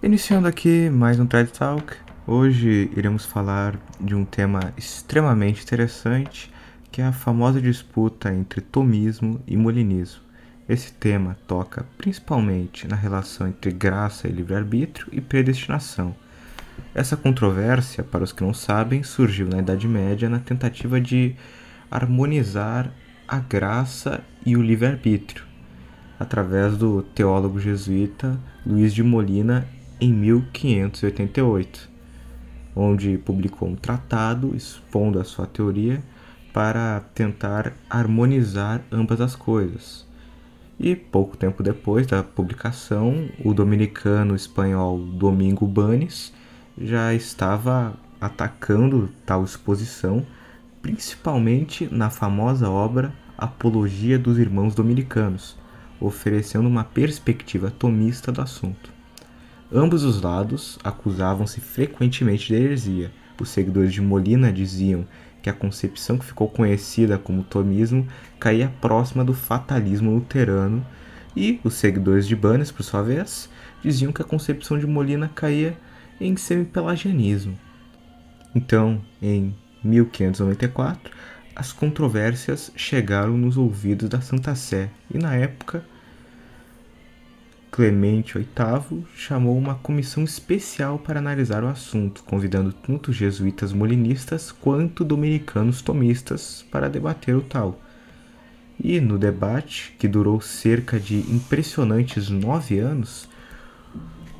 Iniciando aqui mais um TED Talk, hoje iremos falar de um tema extremamente interessante, que é a famosa disputa entre tomismo e molinismo. Esse tema toca principalmente na relação entre graça e livre-arbítrio e predestinação. Essa controvérsia, para os que não sabem, surgiu na Idade Média na tentativa de harmonizar a graça e o livre-arbítrio, através do teólogo jesuíta Luiz de Molina em 1588, onde publicou um tratado expondo a sua teoria para tentar harmonizar ambas as coisas. E pouco tempo depois da publicação, o dominicano espanhol Domingo Banes já estava atacando tal exposição, principalmente na famosa obra Apologia dos Irmãos Dominicanos, oferecendo uma perspectiva tomista do assunto. Ambos os lados acusavam-se frequentemente de heresia. Os seguidores de Molina diziam que a concepção que ficou conhecida como tomismo caía próxima do fatalismo luterano, e os seguidores de Banes, por sua vez, diziam que a concepção de Molina caía em semi-pelagianismo. Então, em 1594, as controvérsias chegaram nos ouvidos da Santa Sé, e na época Clemente VIII chamou uma comissão especial para analisar o assunto, convidando tanto jesuítas molinistas quanto dominicanos tomistas para debater o tal. E no debate, que durou cerca de impressionantes nove anos,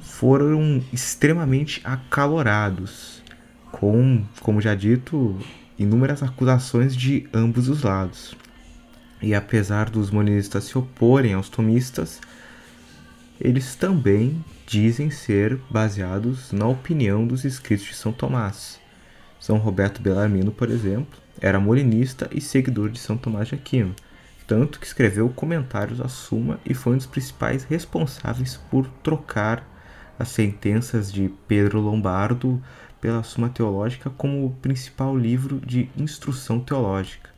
foram extremamente acalorados, com, como já dito, inúmeras acusações de ambos os lados. E apesar dos molinistas se oporem aos tomistas, eles também dizem ser baseados na opinião dos escritos de São Tomás. São Roberto Bellarmino, por exemplo, era molinista e seguidor de São Tomás de Aquino, tanto que escreveu comentários à Suma e foi um dos principais responsáveis por trocar as sentenças de Pedro Lombardo pela Suma Teológica como o principal livro de instrução teológica.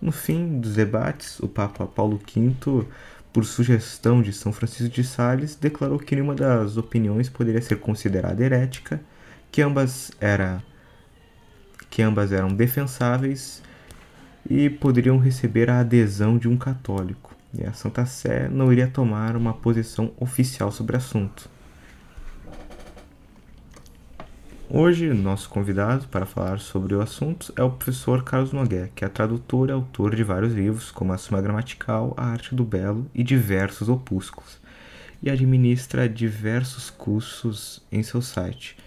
No fim dos debates, o Papa Paulo V por sugestão de São Francisco de Sales, declarou que nenhuma das opiniões poderia ser considerada herética, que ambas, era, que ambas eram defensáveis e poderiam receber a adesão de um católico, e a Santa Sé não iria tomar uma posição oficial sobre o assunto. Hoje, nosso convidado para falar sobre o assunto é o professor Carlos Nogué, que é tradutor e autor de vários livros, como A Suma Gramatical, A Arte do Belo e diversos opúsculos, e administra diversos cursos em seu site.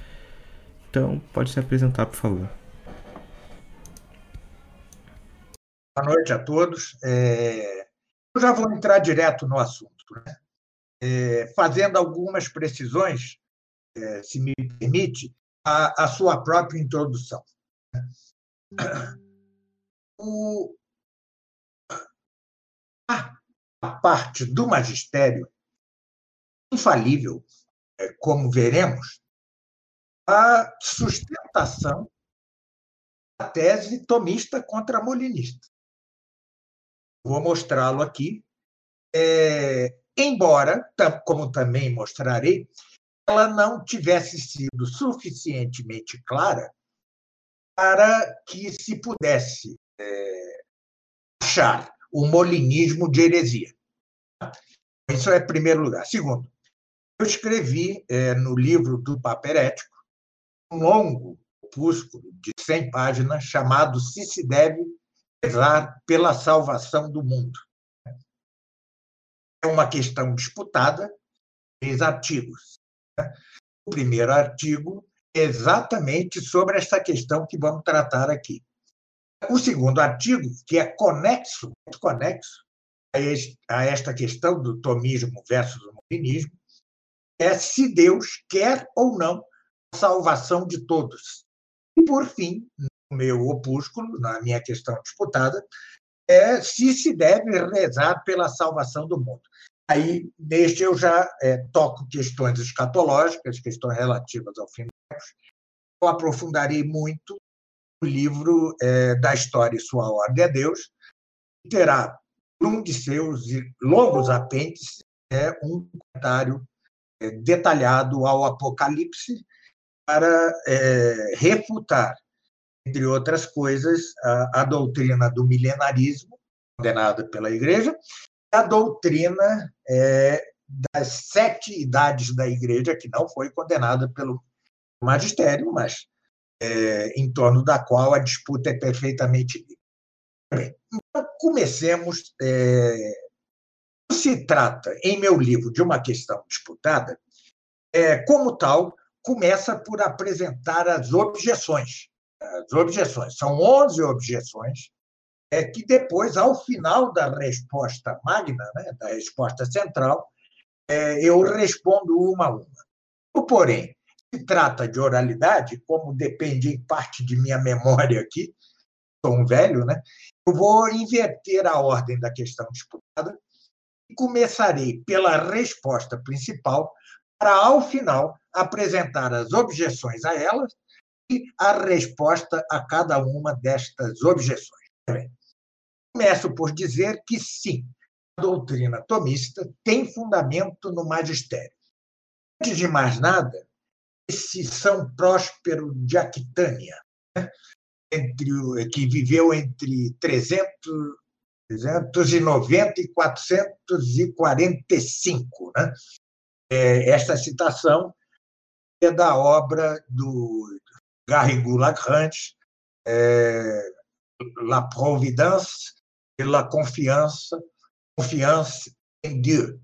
Então, pode se apresentar, por favor. Boa noite a todos. É... Eu já vou entrar direto no assunto, né? é... fazendo algumas precisões, é, se me permite, a, a sua própria introdução. O, a parte do magistério, infalível, é, como veremos, a sustentação da tese tomista contra molinista. Vou mostrá-lo aqui. É, embora, como também mostrarei, ela não tivesse sido suficientemente clara para que se pudesse é, achar o molinismo de heresia. Isso é primeiro lugar. Segundo, eu escrevi é, no livro do Papa Herético um longo opúsculo de 100 páginas chamado Se se deve rezar pela salvação do mundo. É uma questão disputada, três artigos. O primeiro artigo é exatamente sobre esta questão que vamos tratar aqui. O segundo artigo, que é conexo, conexo a esta questão do tomismo versus o mobinismo, é se Deus quer ou não a salvação de todos. E, por fim, no meu opúsculo, na minha questão disputada, é se se deve rezar pela salvação do mundo. Aí, neste, eu já é, toco questões escatológicas, questões relativas ao fim dos tempos. Eu aprofundarei muito o livro é, da história e sua ordem a Deus, que terá um de seus longos apêndices é um comentário é, detalhado ao Apocalipse para é, refutar, entre outras coisas, a, a doutrina do milenarismo, condenada pela Igreja, a doutrina é, das sete idades da Igreja, que não foi condenada pelo magistério, mas é, em torno da qual a disputa é perfeitamente livre. Então, comecemos. É, se trata, em meu livro, de uma questão disputada, é, como tal, começa por apresentar as objeções. As objeções. São 11 objeções é que depois, ao final da resposta magna, né, da resposta central, é, eu respondo uma a uma. Porém, se trata de oralidade, como depende em parte de minha memória aqui, sou um velho, né? Eu vou inverter a ordem da questão disputada e começarei pela resposta principal, para, ao final, apresentar as objeções a elas e a resposta a cada uma destas objeções. Começo por dizer que sim, a doutrina tomista tem fundamento no magistério. Antes de mais nada, esse São Próspero de Aquitânia, né, entre, que viveu entre 300, 390 e 445. Né? É, esta citação é da obra do Garrigou Lagrange, é, La Providence et la Confiance, Confiance em Dieu.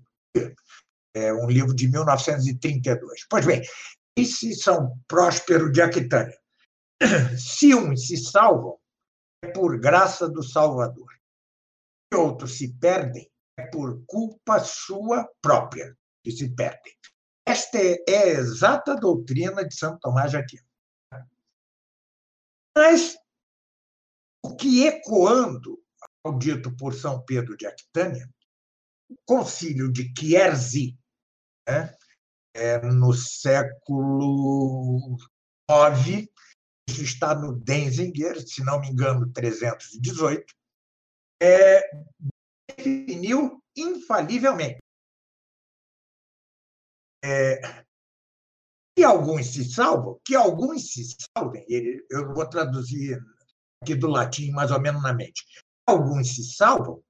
É um livro de 1932. Pois bem, esse São Próspero de Aquitânia. Se uns se salvam, é por graça do Salvador. Se outros se perdem, é por culpa sua própria que se perdem. Esta é, é a exata doutrina de São Tomás de Aquino. Mas o que ecoando ao dito por São Pedro de Aquitânia, o concílio de Chieri, né, é, no século IX, isso está no Denzinger, se não me engano, 318, é, definiu infalivelmente. É, que alguns se salvam, que alguns se salvem, eu vou traduzir aqui do latim mais ou menos na mente, alguns se salvam,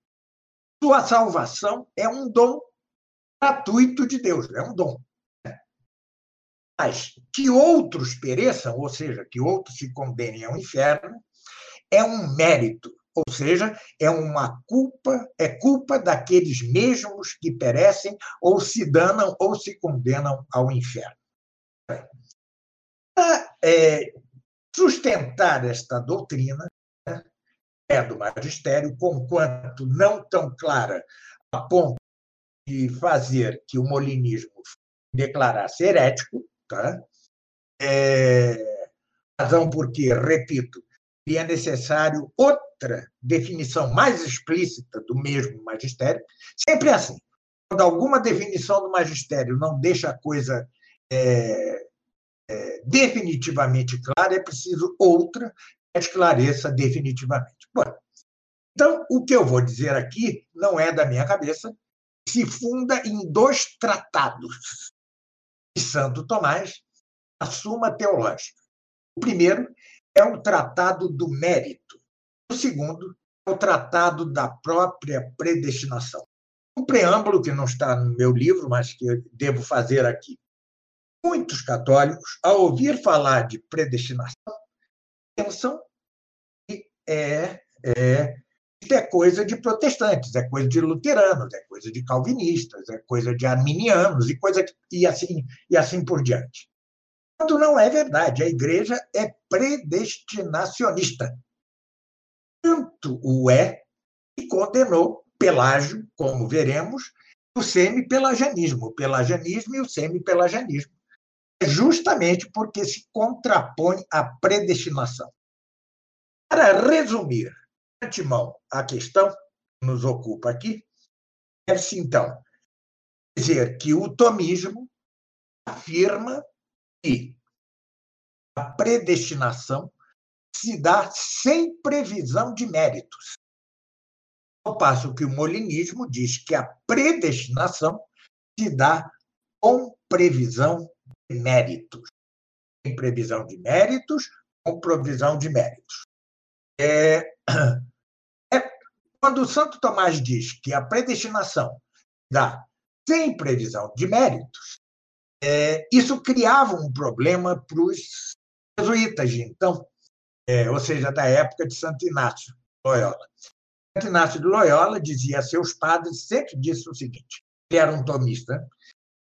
sua salvação é um dom gratuito de Deus, é um dom. Mas que outros pereçam, ou seja, que outros se condenem ao inferno, é um mérito, ou seja, é uma culpa, é culpa daqueles mesmos que perecem ou se danam ou se condenam ao inferno. Para é, sustentar esta doutrina, é do magistério, conquanto não tão clara a ponto de fazer que o molinismo declarasse herético, Tá? É, razão porque, repito, seria necessário outra definição mais explícita do mesmo magistério. Sempre é assim. Quando alguma definição do magistério não deixa a coisa é, definitivamente clara, é preciso outra que esclareça definitivamente. Bom, então, o que eu vou dizer aqui não é da minha cabeça, se funda em dois tratados de Santo Tomás, a Suma Teológica. O primeiro é o Tratado do Mérito. O segundo é o Tratado da própria Predestinação. Um preâmbulo que não está no meu livro, mas que eu devo fazer aqui. Muitos católicos, ao ouvir falar de predestinação, pensam que é, é isso é coisa de protestantes, é coisa de luteranos, é coisa de calvinistas, é coisa de arminianos e coisa e assim e assim por diante. Quando não é verdade, a igreja é predestinacionista. Tanto o é que condenou Pelágio, como veremos, o semi-pelagianismo, o pelagianismo e o semi-pelagianismo. Justamente porque se contrapõe à predestinação. Para resumir, antemão a questão que nos ocupa aqui, deve-se, então, dizer que o tomismo afirma que a predestinação se dá sem previsão de méritos. Ao passo que o molinismo diz que a predestinação se dá com previsão méritos. Sem previsão de méritos, com provisão de méritos. É, é, quando Santo Tomás diz que a predestinação dá sem previsão de méritos, é, isso criava um problema para os jesuítas de então, é, ou seja, da época de Santo Inácio de Loyola. Santo Inácio de Loyola dizia a seus padres, sempre disse o seguinte, ele era um tomista,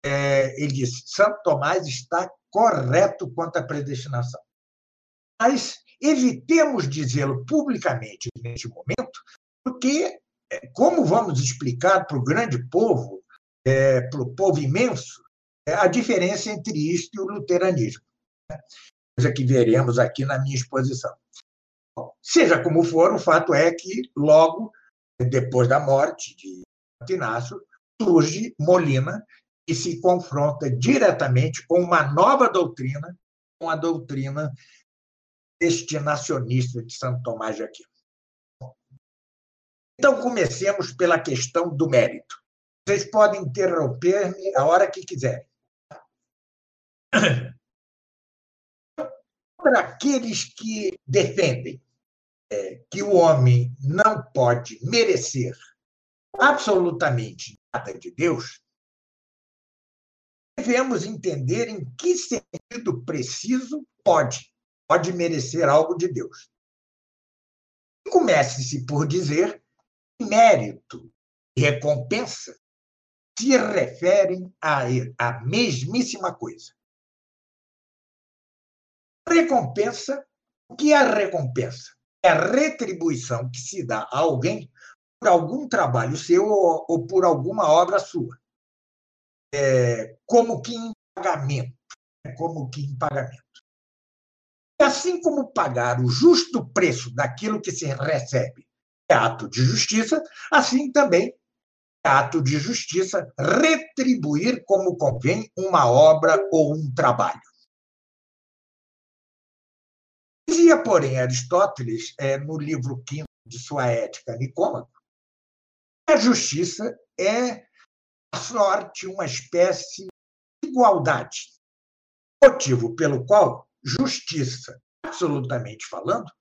é, ele disse, Santo Tomás está correto quanto à predestinação. Mas evitemos dizê-lo publicamente neste momento, porque, é, como vamos explicar para o grande povo, é, para o povo imenso, é, a diferença entre isto e o luteranismo. Né? Coisa que veremos aqui na minha exposição. Bom, seja como for, o fato é que, logo depois da morte de Inácio, surge Molina e se confronta diretamente com uma nova doutrina, com a doutrina destinacionista de Santo Tomás de Aquino. Então, comecemos pela questão do mérito. Vocês podem interromper-me a hora que quiserem. Para aqueles que defendem é, que o homem não pode merecer absolutamente nada de Deus, devemos entender em que sentido preciso pode, pode merecer algo de Deus. Comece-se por dizer mérito e recompensa se referem à, à mesmíssima coisa. Recompensa, o que é recompensa? É a retribuição que se dá a alguém por algum trabalho seu ou, ou por alguma obra sua é, como que em pagamento, né, como que em pagamento. E assim como pagar o justo preço daquilo que se recebe é ato de justiça, assim também é ato de justiça retribuir como convém uma obra ou um trabalho. Dizia, porém, Aristóteles, é, no livro quinto de sua Ética Nicômaco, a justiça é sorte uma espécie de igualdade. Motivo pelo qual justiça, absolutamente falando,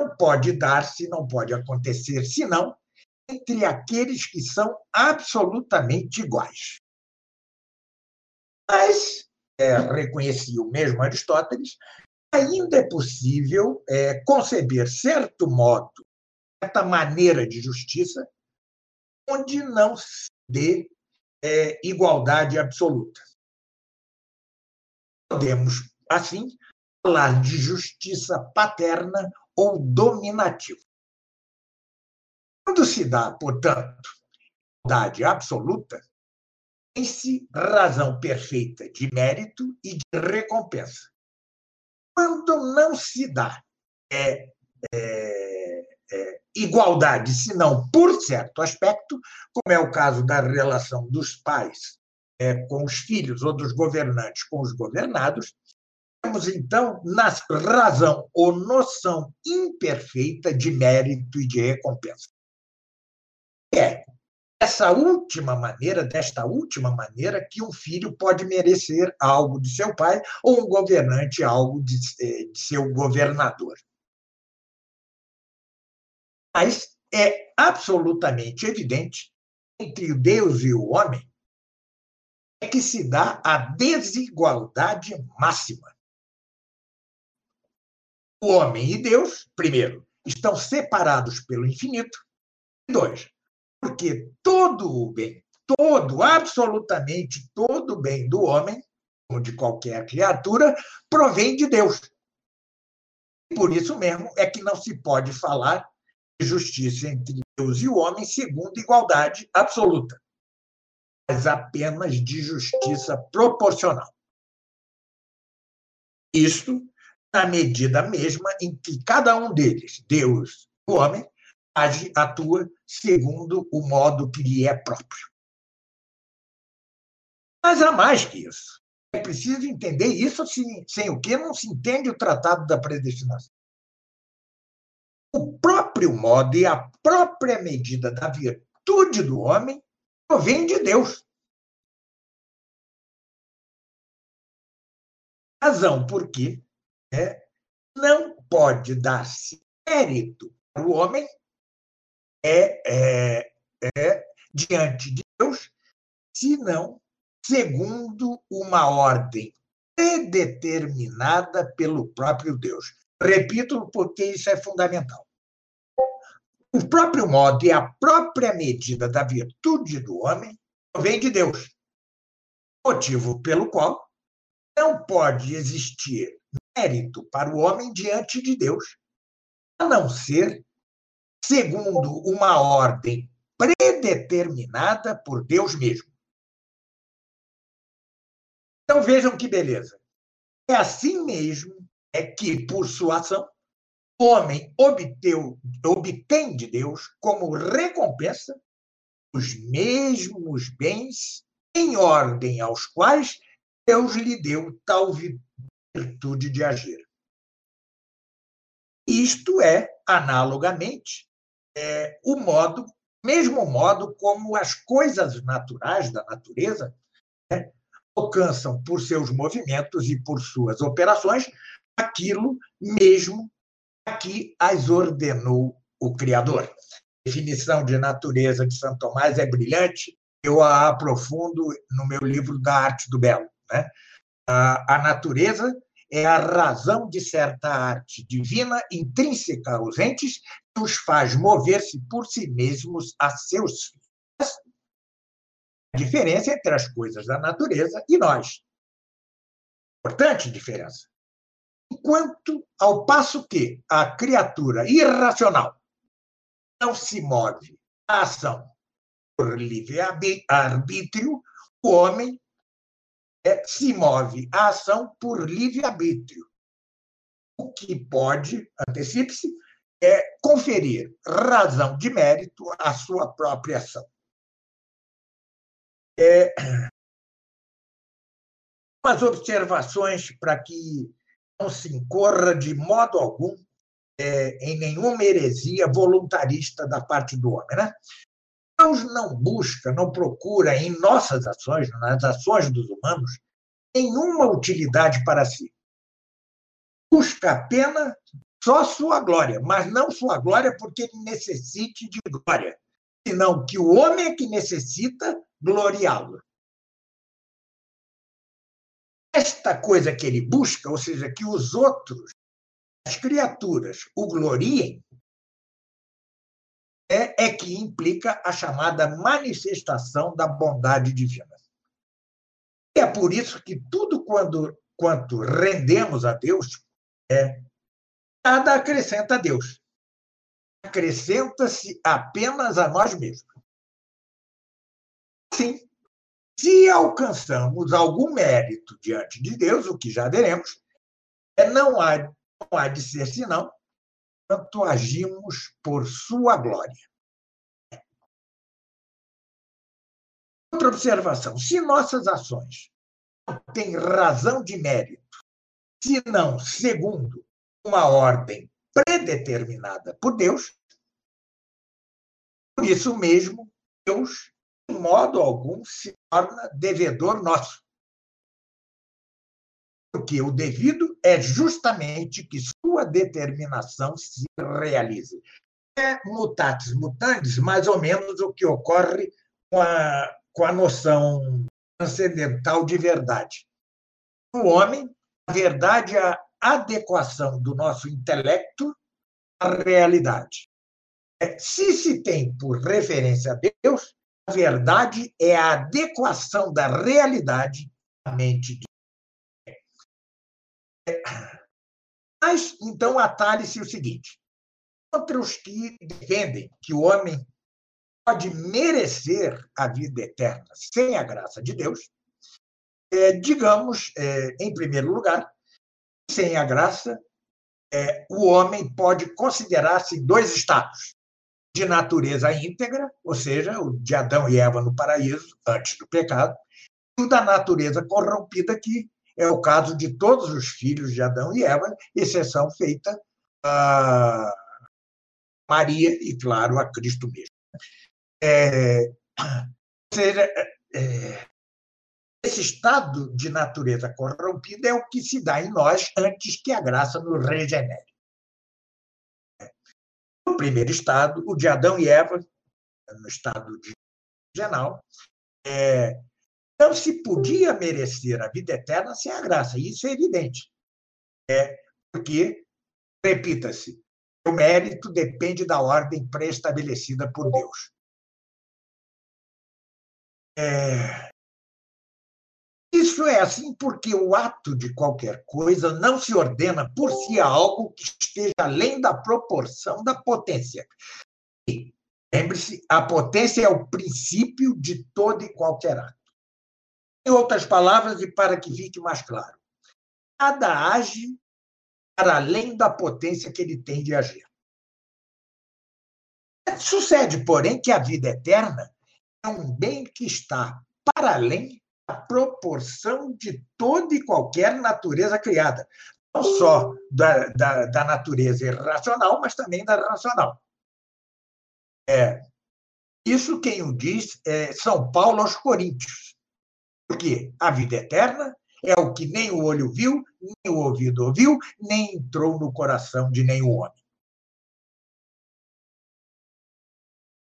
não pode dar-se, não pode acontecer, senão entre aqueles que são absolutamente iguais. Mas, é, reconhecia o mesmo Aristóteles, ainda é possível é, conceber certo modo, certa maneira de justiça, onde não se dê é, igualdade absoluta. Podemos, assim, falar de justiça paterna ou dominativa. Quando se dá, portanto, igualdade absoluta, tem-se razão perfeita de mérito e de recompensa. Quando não se dá é, é, é, igualdade, se não por certo aspecto, como é o caso da relação dos pais é, com os filhos ou dos governantes com os governados, temos então na razão ou noção imperfeita de mérito e de recompensa. É essa última maneira, desta última maneira, que um filho pode merecer algo de seu pai ou um governante algo de, é, de seu governador. Mas é absolutamente evidente entre Deus e o homem é que se dá a desigualdade máxima. O homem e Deus, primeiro, estão separados pelo infinito. E dois, porque todo o bem, todo, absolutamente todo o bem do homem, como de qualquer criatura, provém de Deus. E por isso mesmo é que não se pode falar justiça entre Deus e o homem segundo igualdade absoluta, mas apenas de justiça proporcional. Isto na medida mesma em que cada um deles, Deus e o homem, age, atua segundo o modo que lhe é próprio. Mas há mais que isso. É preciso entender isso, sem, sem o que não se entende o tratado da predestinação próprio modo e a própria medida da virtude do homem provém de Deus. Razão porque né, não pode dar-se mérito para o homem é, é, é, diante de Deus, senão segundo uma ordem predeterminada pelo próprio Deus. Repito, porque isso é fundamental. O próprio modo e a própria medida da virtude do homem vem de Deus, motivo pelo qual não pode existir mérito para o homem diante de Deus, a não ser segundo uma ordem predeterminada por Deus mesmo. Então vejam que beleza. É assim mesmo é que, por sua ação, o homem obteu, obtém de Deus como recompensa os mesmos bens em ordem aos quais Deus lhe deu tal virtude de agir. Isto é, analogamente, é, o modo, mesmo modo como as coisas naturais da natureza né, alcançam por seus movimentos e por suas operações aquilo mesmo que as ordenou o Criador. A definição de natureza de Santo Tomás é brilhante, eu a aprofundo no meu livro da Arte do Belo. Né? A natureza é a razão de certa arte divina intrínseca aos entes que os faz mover-se por si mesmos a seus fins. A diferença entre as coisas da natureza e nós. Importante diferença. Enquanto, ao passo que a criatura irracional não se move à ação por livre-arbítrio, o homem é, se move à ação por livre-arbítrio. O que pode, antecipe-se, é conferir razão de mérito à sua própria ação. É, umas observações para que não se incorra de modo algum é, em nenhuma heresia voluntarista da parte do homem. Né? Deus não busca, não procura em nossas ações, nas ações dos humanos, nenhuma utilidade para si. Busca apenas só sua glória, mas não sua glória porque ele necessite de glória, senão que o homem é que necessita gloriá-lo. Esta coisa que ele busca, ou seja, que os outros, as criaturas, o gloriem, é, é que implica a chamada manifestação da bondade divina. E é por isso que tudo quando, quanto rendemos a Deus, é, nada acrescenta a Deus. Acrescenta-se apenas a nós mesmos. Sim, se alcançamos algum mérito diante de Deus, o que já veremos, é não há, não há de ser senão quanto agimos por sua glória. Outra observação: se nossas ações não têm razão de mérito, se não segundo uma ordem predeterminada por Deus, por isso mesmo, Deus, de modo algum, se torna devedor nosso. Porque o devido é justamente que sua determinação se realize. É mutatis mutandis, mais ou menos o que ocorre com a, com a noção transcendental de verdade. O homem, a verdade é a adequação do nosso intelecto à realidade. É, se se tem por referência a Deus, verdade é a adequação da realidade à mente de Mas, então, atalhe-se o seguinte: contra os que defendem que o homem pode merecer a vida eterna sem a graça de Deus, é, digamos, é, em primeiro lugar, sem a graça, é, o homem pode considerar-se em dois estados: de natureza íntegra, ou seja, o de Adão e Eva no paraíso, antes do pecado, e o da natureza corrompida, que é o caso de todos os filhos de Adão e Eva, exceção feita a Maria e, claro, a Cristo mesmo. É, ou seja, é, Esse estado de natureza corrompida é o que se dá em nós antes que a graça nos regenere. No primeiro estado, o de Adão e Eva, no estado de original, é, não se podia merecer a vida eterna sem a graça, isso é evidente. É, porque, repita-se, o mérito depende da ordem pré-estabelecida por Deus. É... Isso é assim porque o ato de qualquer coisa não se ordena por si a algo que esteja além da proporção da potência. Lembre-se, a potência é o princípio de todo e qualquer ato. Em outras palavras, e para que fique mais claro, nada age para além da potência que ele tem de agir. Sucede, porém, que a vida eterna é um bem que está para além proporção de toda e qualquer natureza criada, não só da, da, da natureza irracional, mas também da racional. É, isso quem o diz é São Paulo aos Coríntios. Porque a vida eterna é o que nem o olho viu, nem o ouvido ouviu, nem entrou no coração de nenhum homem.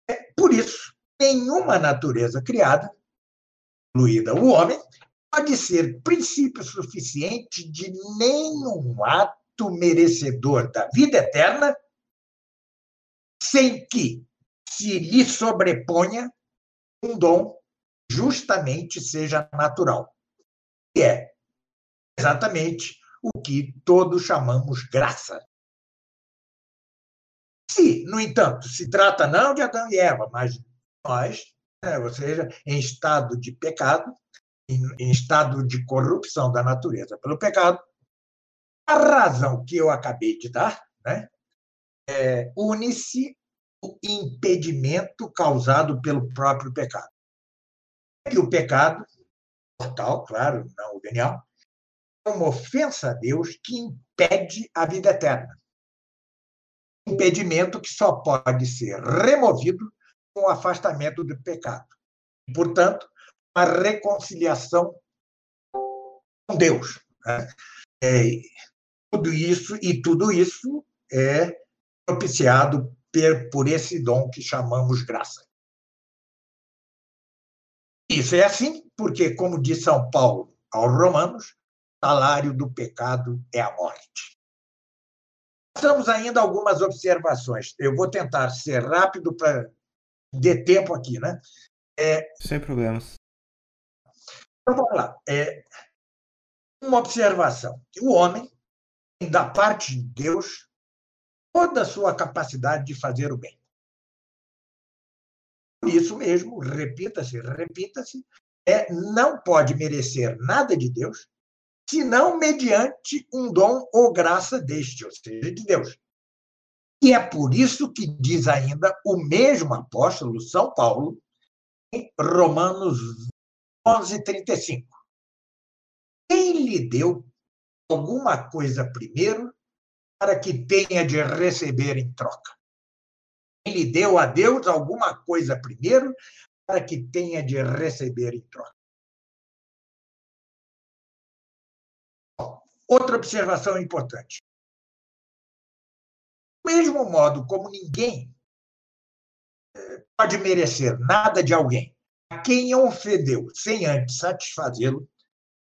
É, por isso, nenhuma natureza criada, incluída o homem, pode ser princípio suficiente de nenhum ato merecedor da vida eterna sem que se lhe sobreponha um dom justamente seja natural que é exatamente o que todos chamamos graça. Se, no entanto, se trata não de Adão e Eva, mas nós, ou seja, em estado de pecado, em, em estado de corrupção da natureza pelo pecado, a razão que eu acabei de dar né, é, une-se o impedimento causado pelo próprio pecado. É que o pecado mortal, claro, não o venial, é uma ofensa a Deus que impede a vida eterna. Impedimento que só pode ser removido o afastamento do pecado. Portanto, a reconciliação com Deus. Né? É, tudo isso e tudo isso é propiciado por esse dom que chamamos graça. Isso é assim porque, como diz São Paulo aos Romanos, salário do pecado é a morte. Temos ainda algumas observações. Eu vou tentar ser rápido para ter tempo aqui, né? É... Sem problemas. Então, vamos lá. É... Uma observação. O homem tem da parte de Deus toda a sua capacidade de fazer o bem. Por isso mesmo, repita-se, repita-se, é, não pode merecer nada de Deus, senão mediante um dom ou graça deste, ou seja, de Deus. E é por isso que diz ainda o mesmo apóstolo São Paulo, em Romanos 11, 35. Quem lhe deu alguma coisa primeiro para que tenha de receber em troca? lhe deu a Deus alguma coisa primeiro para que tenha de receber em troca. Outra observação importante. Mesmo modo como ninguém eh, pode merecer nada de alguém a quem ofendeu sem antes satisfazê-lo,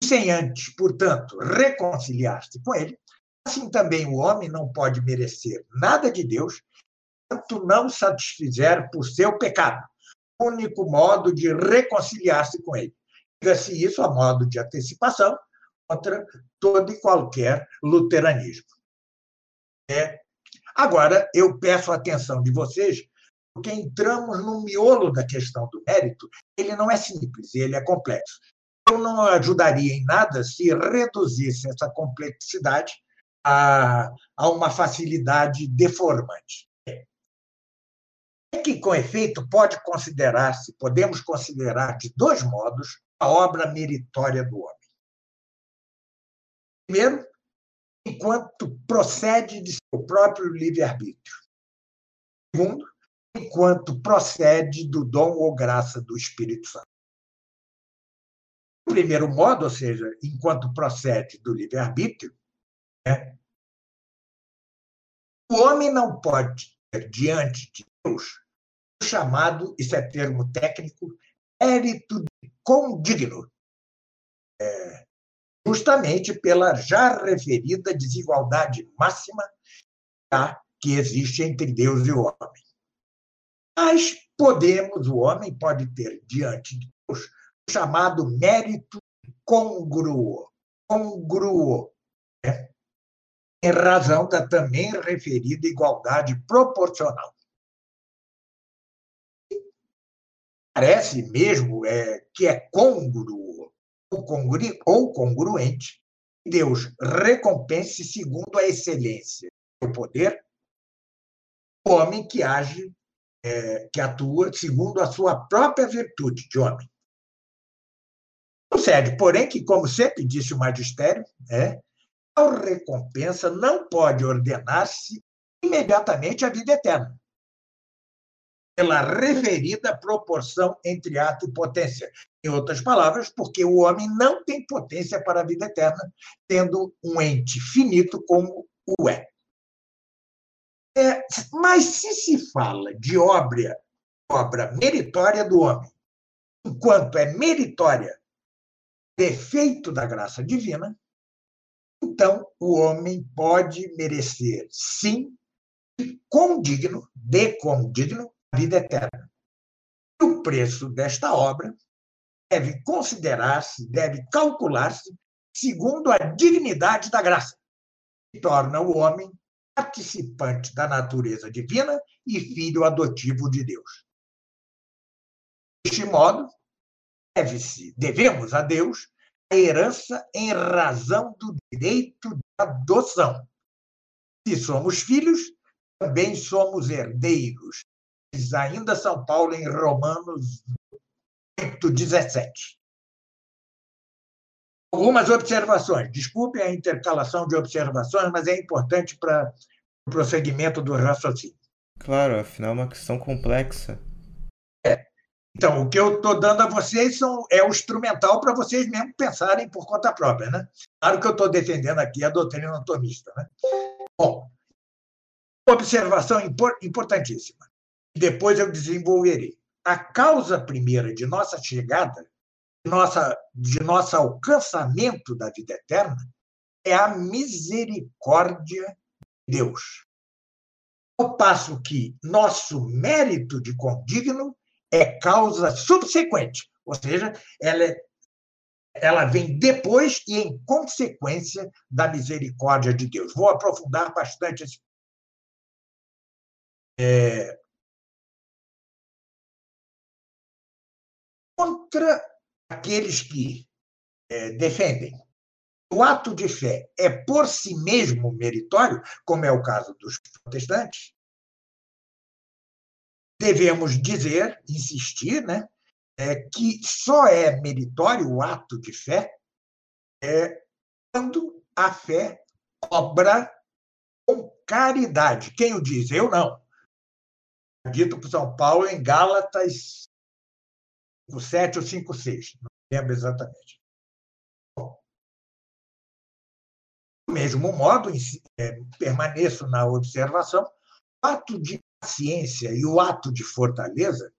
sem antes, portanto, reconciliar-se com ele, assim também o homem não pode merecer nada de Deus enquanto não satisfizer por seu pecado. Único modo de reconciliar-se com ele. Diga-se isso a modo de antecipação contra todo e qualquer luteranismo. É. Agora, eu peço a atenção de vocês, porque entramos no miolo da questão do mérito. Ele não é simples, ele é complexo. Eu não ajudaria em nada se reduzisse essa complexidade a, a uma facilidade deformante que, com efeito, pode considerar-se, podemos considerar de dois modos a obra meritória do homem. Primeiro, enquanto procede de seu próprio livre-arbítrio. Segundo, enquanto procede do dom ou graça do Espírito Santo. O primeiro modo, ou seja, enquanto procede do livre-arbítrio, né, o homem não pode ter diante de Deus o chamado, isso é termo técnico, mérito condigno, é, justamente pela já referida desigualdade máxima que existe entre Deus e o homem. Mas podemos, o homem pode ter diante de Deus o chamado mérito congruo, congruo, né? em razão da também referida igualdade proporcional. Parece mesmo é, que é congruo congru, ou congruente Deus recompense segundo a excelência do poder o homem que age, é, que atua segundo a sua própria virtude de homem. Sucede, porém, que, como sempre disse o magistério, é, a recompensa não pode ordenar-se imediatamente à vida eterna, pela referida proporção entre ato e potência. Em outras palavras, porque o homem não tem potência para a vida eterna, tendo um ente finito como o é. é mas se se fala de obra, obra meritória do homem, enquanto é meritória defeito da graça divina, então o homem pode merecer, sim, condigno, de condigno, vida eterna. O preço desta obra deve considerar-se, deve calcular-se segundo a dignidade da graça, que torna o homem participante da natureza divina e filho adotivo de Deus. Deste modo, deve-se, devemos a Deus a herança em razão do direito de adoção. Se somos filhos, também somos herdeiros. Ainda São Paulo em Romanos 8, 17. Algumas observações. Desculpe a intercalação de observações, mas é importante para o prosseguimento do raciocínio. Claro, afinal é uma questão complexa. Então, o que eu estou dando a vocês são, é o instrumental para vocês mesmo pensarem por conta própria. Né? Claro que eu estou defendendo aqui a doutrina atomista. Né? Bom, observação importantíssima. Depois eu desenvolverei. A causa primeira de nossa chegada, de, nossa, de nosso alcançamento da vida eterna, é a misericórdia de Deus. Ao passo que nosso mérito de condigno é causa subsequente, ou seja, ela, é, ela vem depois e em consequência da misericórdia de Deus. Vou aprofundar bastante esse. É, contra aqueles que é, defendem o ato de fé é por si mesmo meritório, como é o caso dos protestantes, devemos dizer, insistir, né, é, que só é meritório o ato de fé é, quando a fé obra com caridade. Quem o diz? Eu não. Dito por São Paulo em Gálatas 5,7 ou 5,6, não lembro exatamente. Do mesmo modo, é, permaneço na observação, o ato de paciência e o ato de fortaleza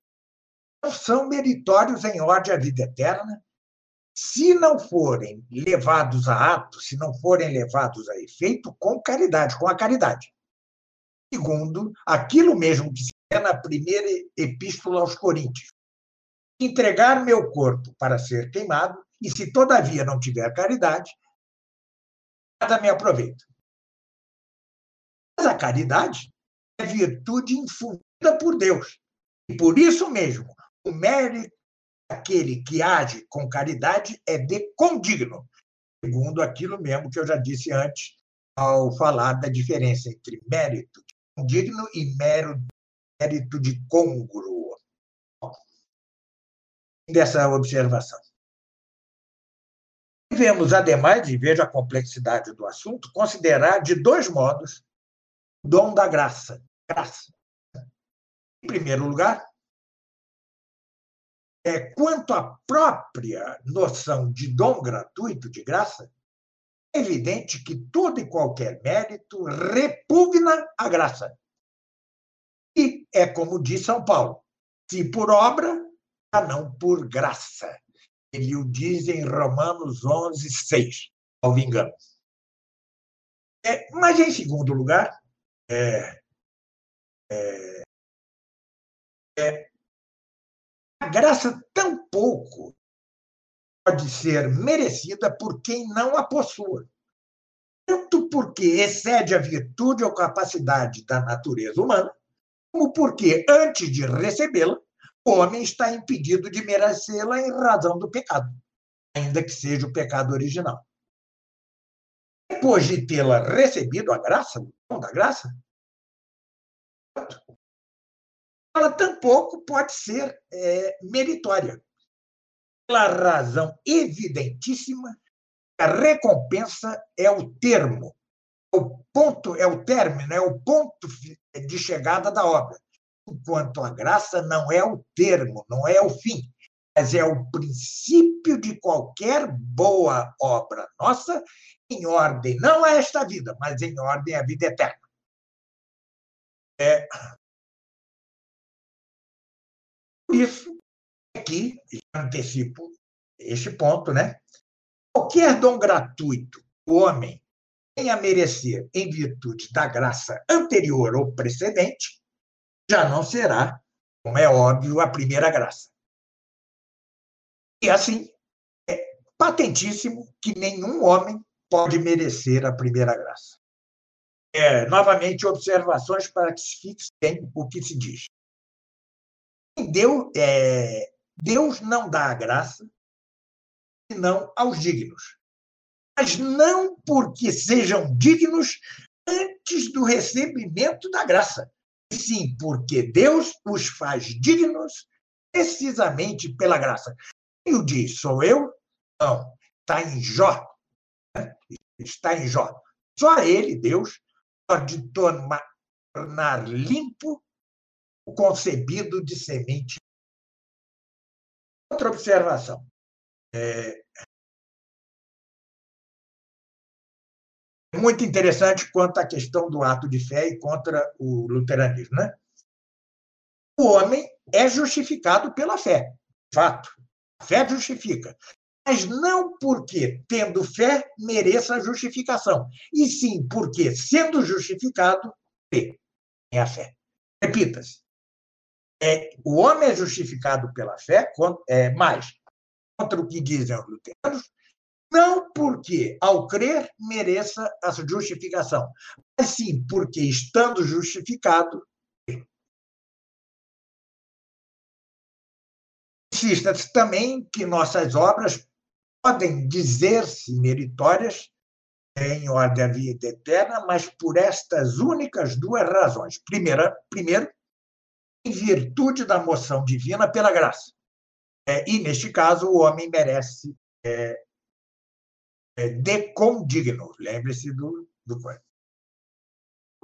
não são meritórios em ordem à vida eterna se não forem levados a ato, se não forem levados a efeito com caridade, com a caridade. Segundo, aquilo mesmo que se é na primeira epístola aos Coríntios. Entregar meu corpo para ser queimado, e se todavia não tiver caridade, nada me aproveita. Mas a caridade é virtude infundida por Deus. E por isso mesmo, o mérito daquele que age com caridade é de condigno, segundo aquilo mesmo que eu já disse antes, ao falar da diferença entre mérito de condigno e mérito de congruo. Dessa observação. Devemos, ademais, e veja a complexidade do assunto, considerar de dois modos o dom da graça graça. Em primeiro lugar, é, quanto à própria noção de dom gratuito, de graça, é evidente que todo e qualquer mérito repugna a graça. E é como diz São Paulo: se por obra, não por graça. Ele o diz em Romanos 11, 6, ao engano. É, mas, em segundo lugar, é, é, é, a graça tampouco pode ser merecida por quem não a possua. Tanto porque excede a virtude ou capacidade da natureza humana, como porque, antes de recebê-la, o homem está impedido de merecê-la em razão do pecado, ainda que seja o pecado original. Depois de tê-la recebido, a graça, o dom da graça, ela tampouco pode ser é, meritória, pela razão evidentíssima a recompensa é o termo, o ponto é o término, é o ponto de chegada da obra, enquanto a graça não é o termo, não é o fim, mas é o princípio de qualquer boa obra nossa, em ordem não a esta vida, mas em ordem à vida eterna. É, por isso, aqui, antecipo este ponto, né? Qualquer dom gratuito o homem tem a merecer em virtude da graça anterior ou precedente, já não será, como é óbvio, a primeira graça. E assim, é patentíssimo que nenhum homem pode merecer a primeira graça. É, novamente, observações para que se fixe bem o que se diz. Deus, é, Deus não dá a graça senão aos dignos. Mas não porque sejam dignos antes do recebimento da graça, sim porque Deus os faz dignos precisamente pela graça. E o diz, sou eu? Não, está em Jó. Né? Está em Jó. Só ele, Deus, pode tornar limpo o concebido de semente. Outra observação. É muito interessante quanto à questão do ato de fé e contra o luteranismo. Né? O homem é justificado pela fé, fato. A fé justifica. Mas não porque, tendo fé, mereça a justificação, e sim porque, sendo justificado, tem a fé. Repita-se é, o homem é justificado pela fé, é, mais contra o que dizem os luteranos, não porque, ao crer, mereça a justificação, mas sim porque, estando justificado, insista-se também que nossas obras podem dizer-se meritórias em ordem à vida eterna, mas por estas únicas duas razões. Primeira, primeiro, em virtude da moção divina pela graça. É, e, neste caso, o homem merece é, é, decondigno, lembre-se do, do coisa.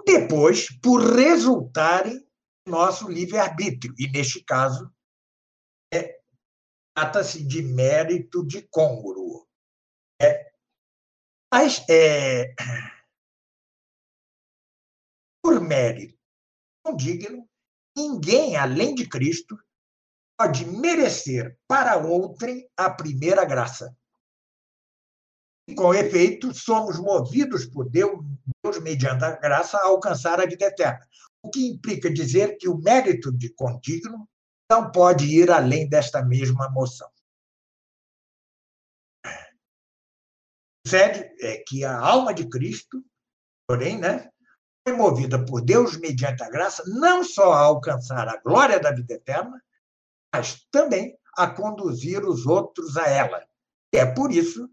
Depois, por resultarem nosso livre-arbítrio, e, neste caso, é, trata-se de mérito de congruo. É, mas, é, por mérito condigno, ninguém além de Cristo pode merecer para outrem a primeira graça. Com efeito, somos movidos por Deus, Deus, mediante a graça, a alcançar a vida eterna. O que implica dizer que o mérito de condigno não pode ir além desta mesma moção. Sucede é que a alma de Cristo, porém, né, foi movida por Deus mediante a graça, não só a alcançar a glória da vida eterna, mas também a conduzir os outros a ela. É por isso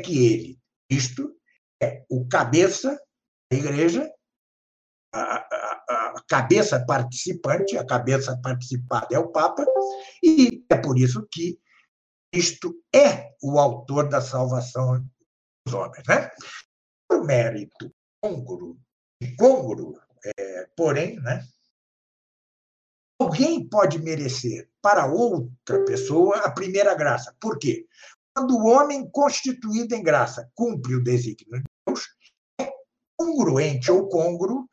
que ele, Cristo, é o cabeça da igreja, a, a, a cabeça participante, a cabeça participada é o Papa, e é por isso que Cristo é o autor da salvação dos homens. Né? Por mérito congruo incôngruo, é, porém, né, alguém pode merecer para outra pessoa a primeira graça. Por quê? Quando o homem constituído em graça cumpre o desígnio de Deus, é congruente ou congruo,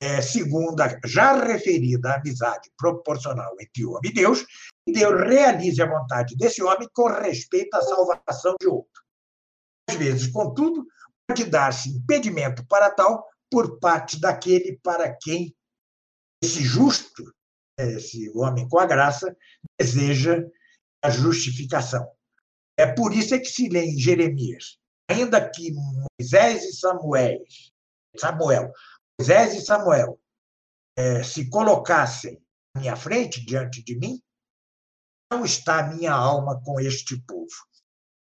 é, segundo a já referida amizade proporcional entre homem e Deus, e Deus realize a vontade desse homem com respeito à salvação de outro. Às vezes, contudo, pode dar-se impedimento para tal por parte daquele para quem esse justo, esse homem com a graça, deseja a justificação. É por isso é que se lê em Jeremias, ainda que Moisés e Samuel, Samuel, Moisés e Samuel é, se colocassem à minha frente, diante de mim, não está a minha alma com este povo.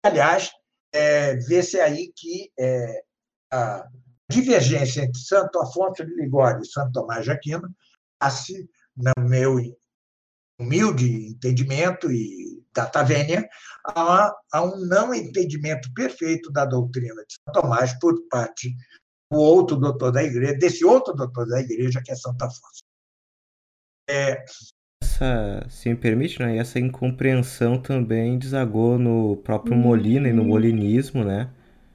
Aliás, é, vê-se aí que é, a divergência entre Santo Afonso de Ligório e Santo Tomás de Aquino passe, no meu humilde entendimento e data vênia, a, a um não entendimento perfeito da doutrina de Santo Tomás por parte do outro doutor da igreja, desse outro doutor da igreja, que é Santo Afonso. É, essa, se me permite, né, essa incompreensão também desagou no próprio Molina e no molinismo, né?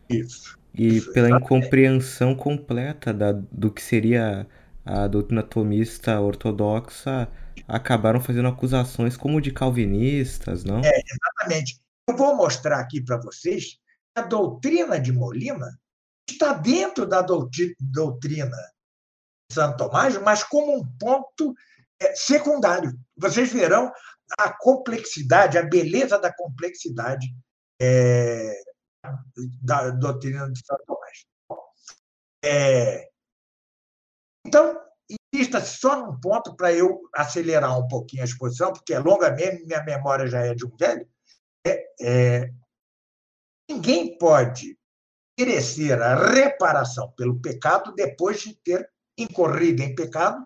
Isso. E isso, pela incompreensão completa da, do que seria a doutrina tomista ortodoxa, acabaram fazendo acusações como de calvinistas, não? É, exatamente. Eu vou mostrar aqui para vocês a doutrina de Molina está dentro da doutrina de Santo Tomás, mas como um ponto é, secundário. Vocês verão a complexidade, a beleza da complexidade é, da doutrina de São Tomás. É, então, insista só num ponto para eu acelerar um pouquinho a exposição, porque é longa mesmo, minha memória já é de um velho. É, é, ninguém pode merecer a reparação pelo pecado depois de ter incorrido em pecado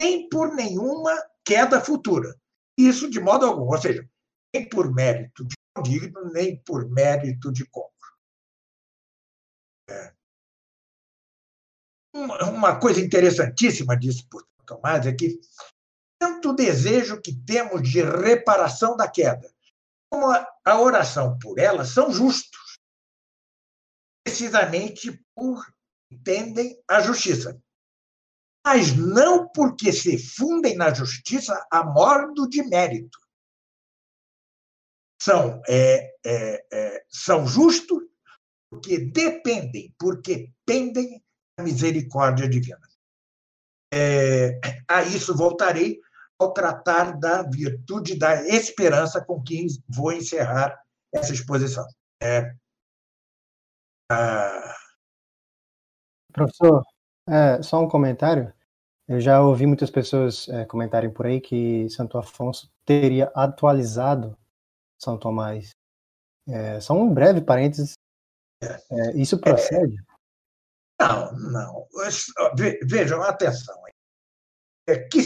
nem por nenhuma queda futura. Isso de modo algum, ou seja, nem por mérito de digno, nem por mérito de compra. É. Uma coisa interessantíssima disso, por Tomás, é que tanto o desejo que temos de reparação da queda, como a oração por ela, são justos, precisamente por entendem a justiça mas não porque se fundem na justiça a modo de mérito. São, é, é, é, são justos porque dependem, porque pendem misericórdia divina. É, a isso voltarei ao tratar da virtude da esperança com que vou encerrar essa exposição. É, ah, Professor, é, só um comentário. Eu já ouvi muitas pessoas é, comentarem por aí que Santo Afonso teria atualizado São Tomás. É, só um breve parênteses. É, isso procede? Não, não. Vejam, atenção. É que,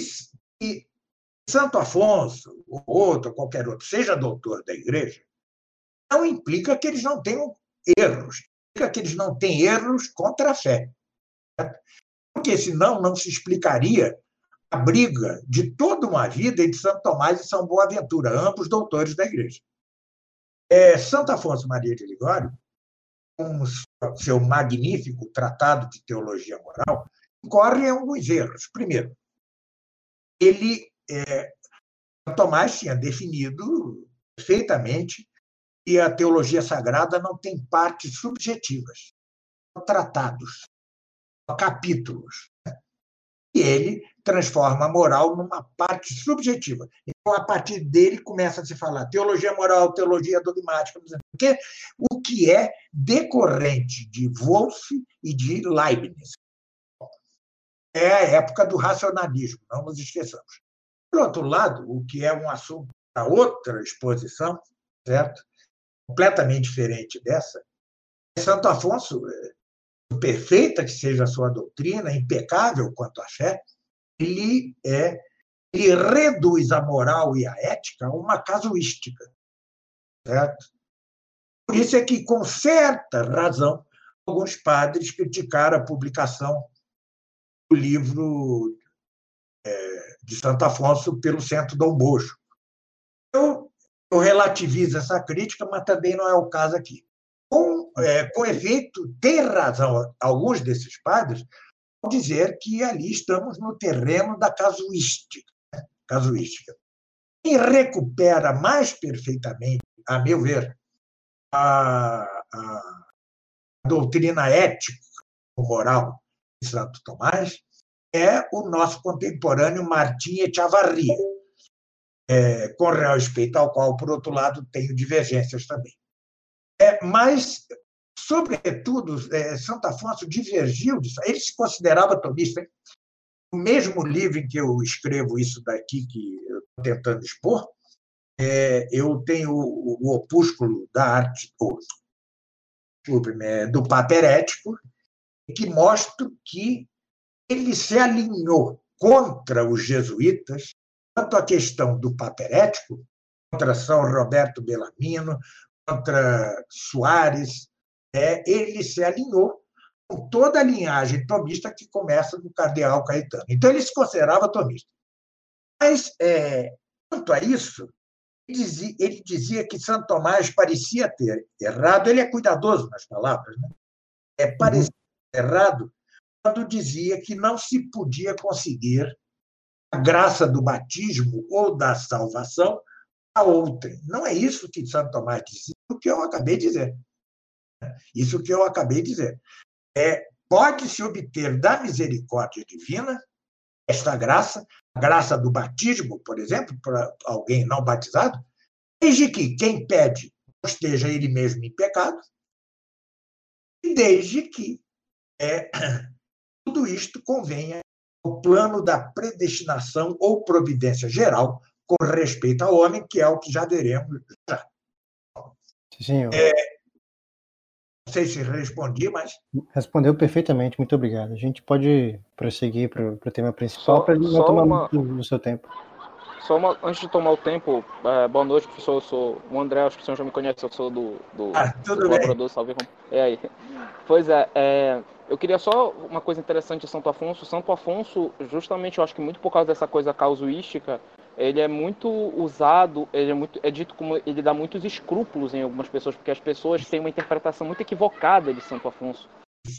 Santo Afonso, ou outro, qualquer outro, seja doutor da igreja, não implica que eles não tenham erros. Implica que eles não têm erros contra a fé porque senão não se explicaria a briga de toda uma vida entre Santo Tomás e São Boaventura, ambos doutores da Igreja. É, Santo Afonso Maria de Ligório, com seu magnífico tratado de teologia moral, incorre em alguns erros. Primeiro, ele, é, Tomás tinha definido perfeitamente que a teologia sagrada não tem partes subjetivas, tratados capítulos. E ele transforma a moral numa parte subjetiva. Então, a partir dele, começa a se falar teologia moral, teologia dogmática, porque o que é decorrente de Wolff e de Leibniz. É a época do racionalismo, não nos esqueçamos. Por outro lado, o que é um assunto da outra exposição, certo? completamente diferente dessa, Santo Afonso perfeita que seja a sua doutrina, impecável quanto à fé, ele é ele reduz a moral e a ética a uma casuística, certo? Por isso é que, com certa razão, alguns padres criticaram a publicação do livro é, de Santo Afonso pelo centro Dom Bosco. Eu, eu relativizo essa crítica, mas também não é o caso aqui. É, com efeito, tem razão alguns desses padres ao dizer que ali estamos no terreno da casuística. Né? casuística. Quem recupera mais perfeitamente, a meu ver, a, a doutrina ético-moral de Santo Tomás é o nosso contemporâneo Martim Echavarria, é, com respeito ao qual, por outro lado, tenho divergências também. É, mas, sobretudo, é, Santo Afonso divergiu disso. Ele se considerava tomista. No mesmo livro em que eu escrevo isso daqui, que eu estou tentando expor, é, eu tenho o, o, opúsculo da arte, ou, é, do paperético, que mostra que ele se alinhou contra os jesuítas quanto à questão do paperético, contra São Roberto Bellamino, contra Soares, é, ele se alinhou com toda a linhagem tomista que começa do cardeal Caetano. Então, ele se considerava tomista. Mas, é, quanto a isso, ele dizia, ele dizia, que Santo Tomás parecia ter errado, ele é cuidadoso nas palavras, né? é, parecia uhum. errado quando dizia que não se podia conseguir a graça do batismo ou da salvação a outrem. Não é isso que Santo Tomás disse, o que eu acabei de dizer. Isso que eu acabei de dizer. É, Pode-se obter da misericórdia divina esta graça, a graça do batismo, por exemplo, para alguém não batizado, desde que quem pede esteja ele mesmo em pecado, e desde que é, tudo isto convenha ao plano da predestinação ou providência geral com respeito ao homem, que é o que já veremos já. Sim, é, não sei se respondi, mas. Respondeu perfeitamente, muito obrigado. A gente pode prosseguir para o tema principal para não tomar uma... muito do seu tempo. Só uma, antes de tomar o tempo, é, boa noite, professor. Eu sou o André, acho que o senhor já me conhece, eu sou do, do, ah, tudo do colaborador Salve É aí. Pois é, é, eu queria só uma coisa interessante de Santo Afonso. Santo Afonso, justamente, eu acho que muito por causa dessa coisa casuística, ele é muito usado, ele é muito é dito como ele dá muitos escrúpulos em algumas pessoas, porque as pessoas têm uma interpretação muito equivocada de Santo Afonso.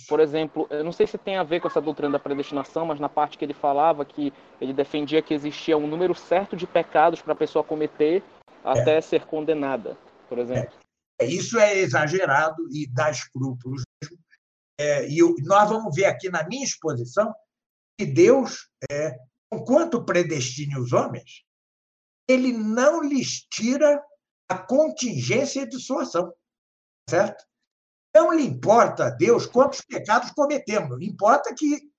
Por exemplo, eu não sei se tem a ver com essa doutrina da predestinação, mas na parte que ele falava que ele defendia que existia um número certo de pecados para a pessoa cometer até é. ser condenada, por exemplo. É. Isso é exagerado e dá escrúpulos mesmo. É, e nós vamos ver aqui na minha exposição que Deus, é, enquanto predestine os homens, ele não lhes tira a contingência de sua ação, certo? Não lhe importa a Deus quantos pecados cometemos, importa que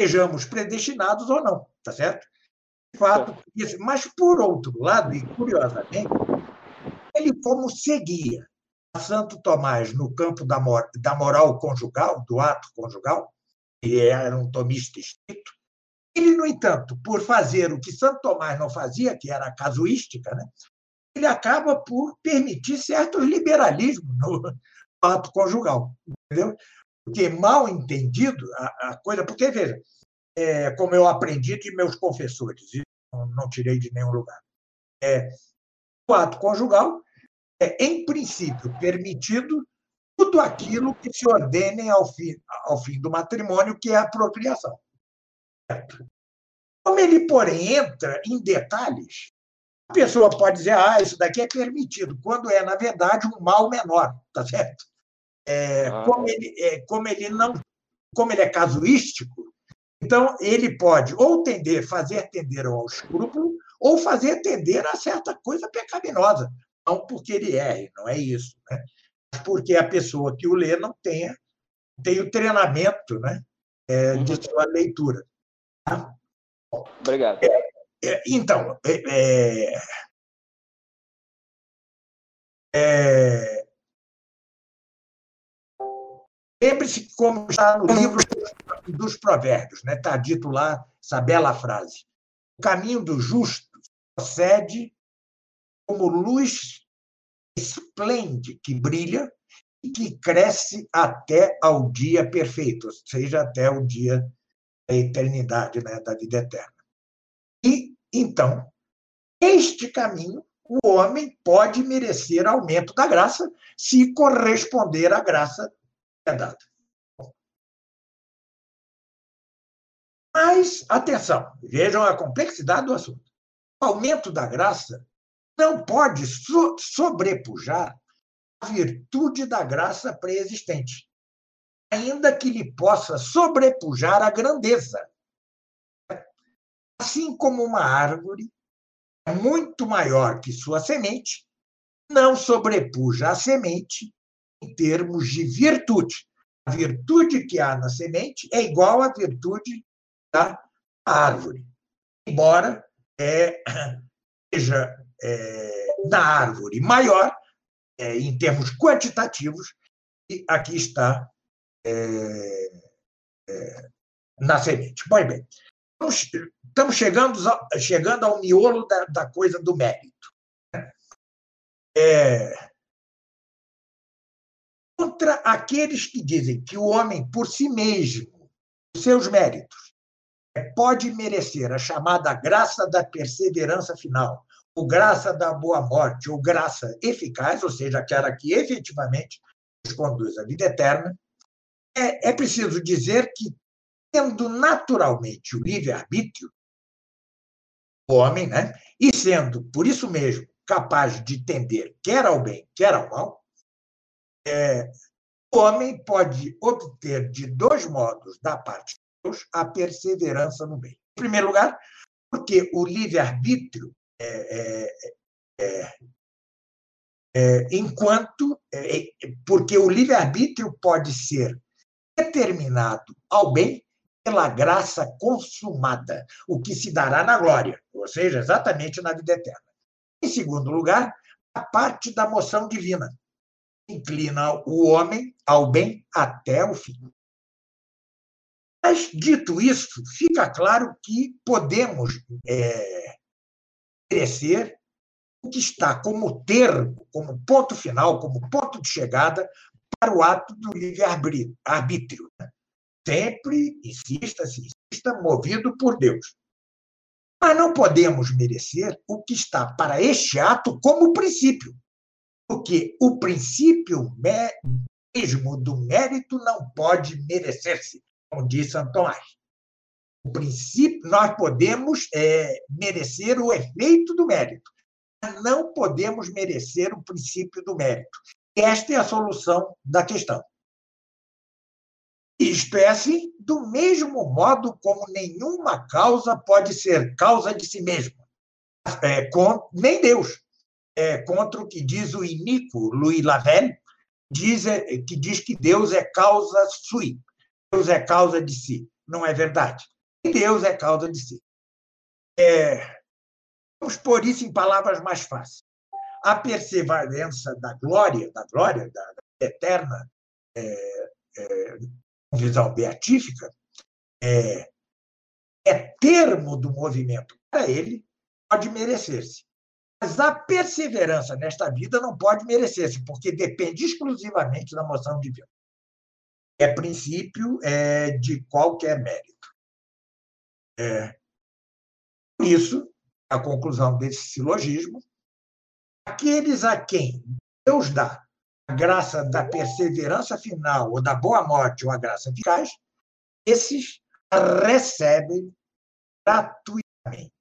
sejamos predestinados ou não, tá certo? De fato, isso. Mas, por outro lado, e curiosamente, ele, como seguia Santo Tomás no campo da, mor da moral conjugal, do ato conjugal, e era um tomista estrito, ele, no entanto, por fazer o que Santo Tomás não fazia, que era a casuística, né, ele acaba por permitir certos liberalismos no, ato conjugal, entendeu? Porque mal entendido a, a coisa, porque veja, é, como eu aprendi de meus confessores, e não, tirei de nenhum lugar, é, o ato conjugal é, em princípio, permitido tudo aquilo que se ordene ao fim, ao fim do matrimônio, que é a apropriação. Como ele, porém, entra em detalhes, a pessoa pode dizer, ah, isso daqui é permitido, quando é, na verdade, um mal menor, tá certo? É, ah. como, ele, é, como ele não, como ele é casuístico, então ele pode ou tender, fazer tender ao escrúpulo, ou fazer tender a certa coisa pecaminosa. Não porque ele erre, não é isso, né? Mas porque a pessoa que o lê não tenha, tem o treinamento né? É, de uhum. sua leitura. Obrigado. É, é, então, é, é, lembre-se como está no livro dos provérbios, né? está dito lá essa bela frase. O caminho do justo procede como luz esplende que brilha e que cresce até ao dia perfeito, ou seja, até o dia eternidade, né? da vida eterna. E, então, este caminho, o homem pode merecer aumento da graça se corresponder à graça que é dada. Mas, atenção, vejam a complexidade do assunto. O aumento da graça não pode so sobrepujar a virtude da graça pré-existente, ainda que lhe possa sobrepujar a grandeza. Assim como uma árvore é muito maior que sua semente, não sobrepuja a semente em termos de virtude. A virtude que há na semente é igual à virtude da árvore, embora é, seja é, da árvore maior, é, em termos quantitativos, e aqui está é, é. Pois bem, estamos, chegando, chegando ao miolo da, da coisa do mérito. Né? É, contra aqueles que dizem que o homem, por si mesmo, os seus méritos, pode merecer a chamada graça da perseverança final, ou graça da boa morte, ou graça eficaz, ou seja, aquela que efetivamente nos conduz à vida eterna, é, é preciso dizer que, tendo naturalmente o livre-arbítrio, o homem, né, e sendo, por isso mesmo, capaz de tender quer ao bem, quer ao mal, é, o homem pode obter de dois modos da parte de Deus a perseverança no bem. Em primeiro lugar, porque o livre-arbítrio é, é, é, é enquanto porque o livre-arbítrio pode ser determinado ao bem pela graça consumada, o que se dará na glória, ou seja, exatamente na vida eterna. Em segundo lugar, a parte da moção divina, inclina o homem ao bem até o fim. Mas, dito isso, fica claro que podemos é, crescer o que está como termo, como ponto final, como ponto de chegada para o ato do livre-arbítrio. Né? Sempre, insista-se, insista, movido por Deus. Mas não podemos merecer o que está para este ato como princípio, porque o princípio mesmo do mérito não pode merecer-se, como diz Santo. O princípio, nós podemos é, merecer o efeito do mérito, mas não podemos merecer o princípio do mérito. Esta é a solução da questão. Assim, do mesmo modo como nenhuma causa pode ser causa de si mesma. É, com, nem Deus é, contra o que diz o iníquo Louis Lavelle, diz, é, que diz que Deus é causa sui, Deus é causa de si. Não é verdade. Deus é causa de si. É, vamos pôr isso em palavras mais fáceis. A perseverança da glória, da glória, da, eterna é, é, visão beatífica, é, é termo do movimento para ele, pode merecer-se. Mas a perseverança nesta vida não pode merecer-se, porque depende exclusivamente da moção divina. É princípio é, de qualquer mérito. É, por isso, a conclusão desse silogismo, aqueles a quem Deus dá a graça da perseverança final, ou da boa morte, ou a graça eficaz, esses recebem gratuitamente.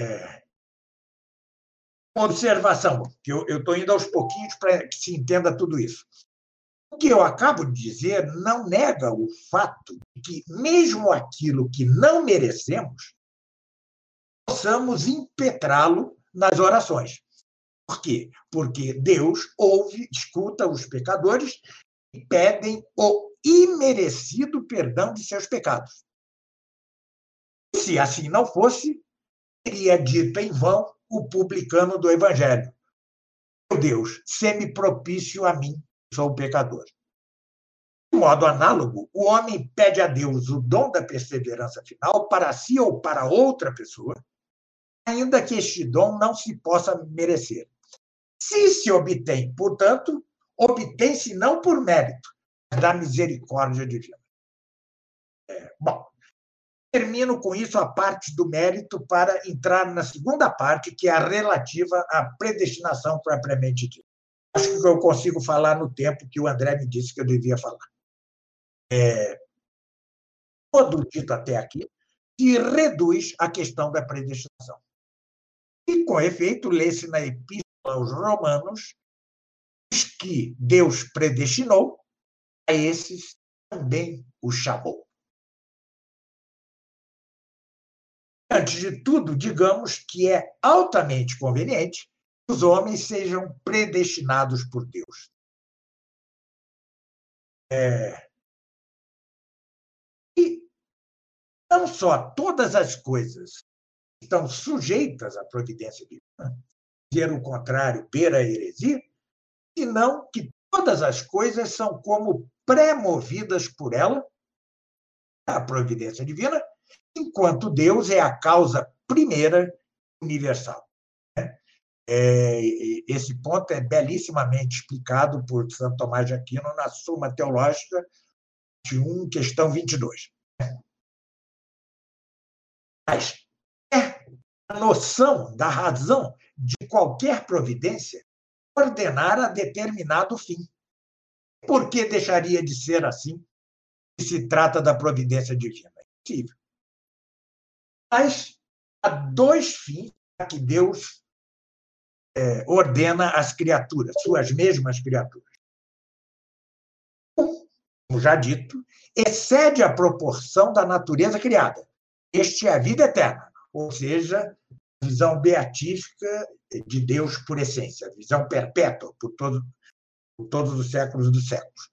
É, uma observação, que eu estou indo aos pouquinhos para que se entenda tudo isso. O que eu acabo de dizer não nega o fato de que, mesmo aquilo que não merecemos, possamos impetrá-lo nas orações. Por quê? Porque Deus ouve, escuta os pecadores e pedem o imerecido perdão de seus pecados. Se assim não fosse, teria dito em vão o publicano do Evangelho: Meu Deus, semi propício a mim, sou pecador. De modo análogo, o homem pede a Deus o dom da perseverança final para si ou para outra pessoa, ainda que este dom não se possa merecer. Se se obtém, portanto, obtém-se não por mérito, mas da misericórdia divina. É, bom, Termino com isso a parte do mérito para entrar na segunda parte, que é a relativa à predestinação propriamente dita. Acho que eu consigo falar no tempo que o André me disse que eu devia falar. É, todo dito até aqui se reduz à questão da predestinação. E, com efeito, lê-se na Epístola aos Romanos que Deus predestinou, a esses também o chamou. Antes de tudo, digamos que é altamente conveniente que os homens sejam predestinados por Deus. É... E não só todas as coisas estão sujeitas à providência divina, dizer o contrário, pera heresia, senão que todas as coisas são como pré-movidas por ela, a providência divina, enquanto Deus é a causa primeira universal. Né? É, esse ponto é belissimamente explicado por Santo Tomás de Aquino na Suma Teológica 21, questão 22. Mas é a noção da razão de qualquer providência ordenar a determinado fim. Por que deixaria de ser assim se se trata da providência divina? É. Mas há dois fins a que Deus é, ordena as criaturas, suas mesmas criaturas. Um, como já dito, excede a proporção da natureza criada. Este é a vida eterna, ou seja, a visão beatífica de Deus por essência, a visão perpétua por, todo, por todos os séculos dos séculos.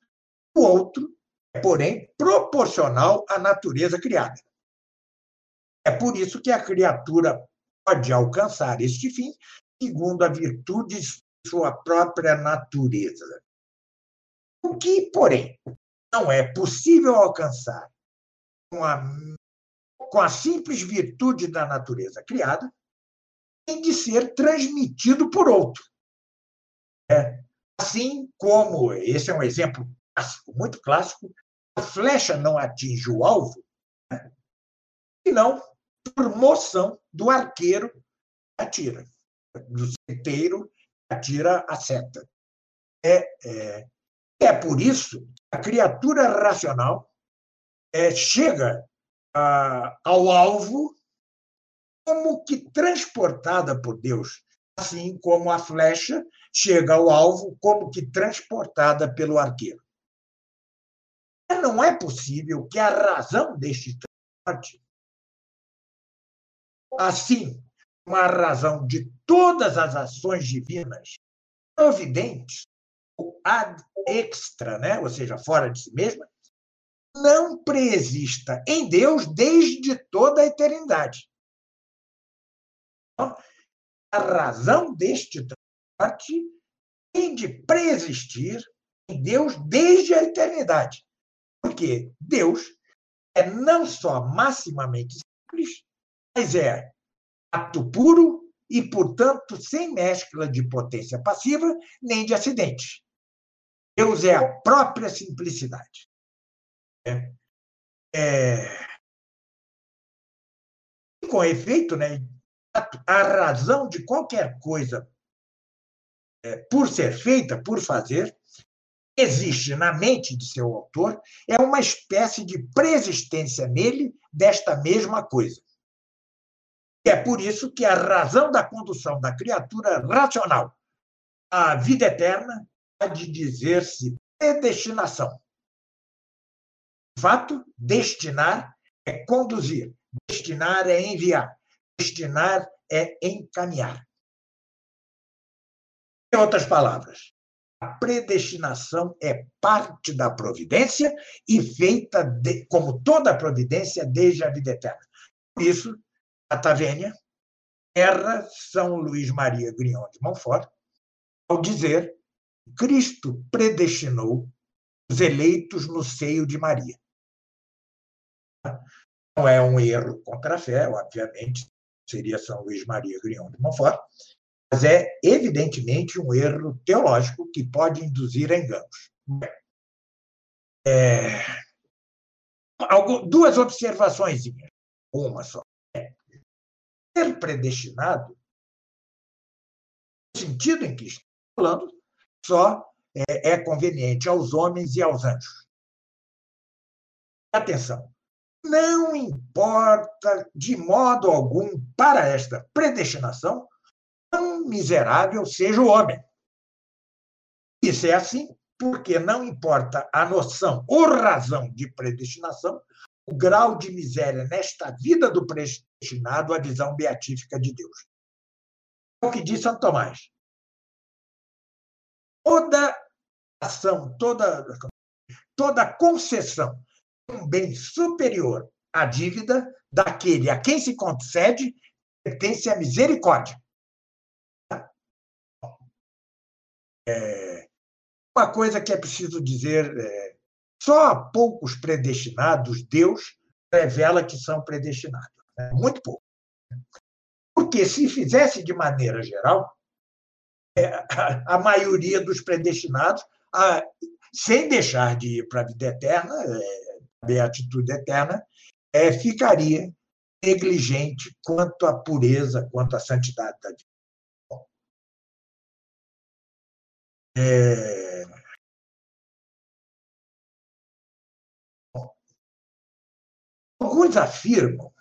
O outro é, porém, proporcional à natureza criada. É por isso que a criatura pode alcançar este fim segundo a virtude de sua própria natureza. O que, porém, não é possível alcançar com a, com a simples virtude da natureza criada, tem de ser transmitido por outro. É. Assim como, esse é um exemplo clássico, muito clássico, a flecha não atinge o alvo, né? senão por moção do arqueiro que atira, do seteiro atira a seta. É, é, é por isso que a criatura racional é, chega ao alvo como que transportada por Deus, assim como a flecha chega ao alvo como que transportada pelo arqueiro. Não é possível que a razão deste transporte Assim, uma razão de todas as ações divinas providentes, o ad extra, né? ou seja, fora de si mesma, não preexista em Deus desde toda a eternidade. Então, a razão deste transporte tem de preexistir em Deus desde a eternidade. Porque Deus é não só maximamente simples, mas é ato puro e, portanto, sem mescla de potência passiva nem de acidente. Deus é a própria simplicidade. É, é, com efeito, né, a razão de qualquer coisa é, por ser feita, por fazer, existe na mente de seu autor, é uma espécie de preexistência nele desta mesma coisa. É por isso que a razão da condução da criatura racional à vida eterna há de dizer-se predestinação. Fato, destinar é conduzir, destinar é enviar, destinar é encaminhar. Em outras palavras, a predestinação é parte da providência e feita, de, como toda providência, desde a vida eterna. Por isso, a Tavênia erra São Luís Maria Grignon de Montfort ao dizer Cristo predestinou os eleitos no seio de Maria. Não é um erro contra a fé, obviamente, seria São Luís Maria Grignon de Montfort, mas é evidentemente um erro teológico que pode induzir a enganos. É... Duas observações. uma só. É. Ser predestinado, no sentido em que estamos falando, só é, é conveniente aos homens e aos anjos. Atenção, não importa de modo algum para esta predestinação quão miserável seja o homem. Isso é assim porque não importa a noção ou razão de predestinação, o grau de miséria nesta vida do predestinado, a visão beatífica de Deus. É o que diz São Tomás. Toda ação, toda, toda concessão um bem superior à dívida daquele a quem se concede pertence à misericórdia. É, uma coisa que é preciso dizer: é, só a poucos predestinados Deus revela que são predestinados. Né? Muito pouco. Porque se fizesse de maneira geral, é, a maioria dos predestinados, sem deixar de ir para a vida eterna, é, a beatitude eterna, é, ficaria negligente quanto à pureza, quanto à santidade da vida. É... Alguns afirmam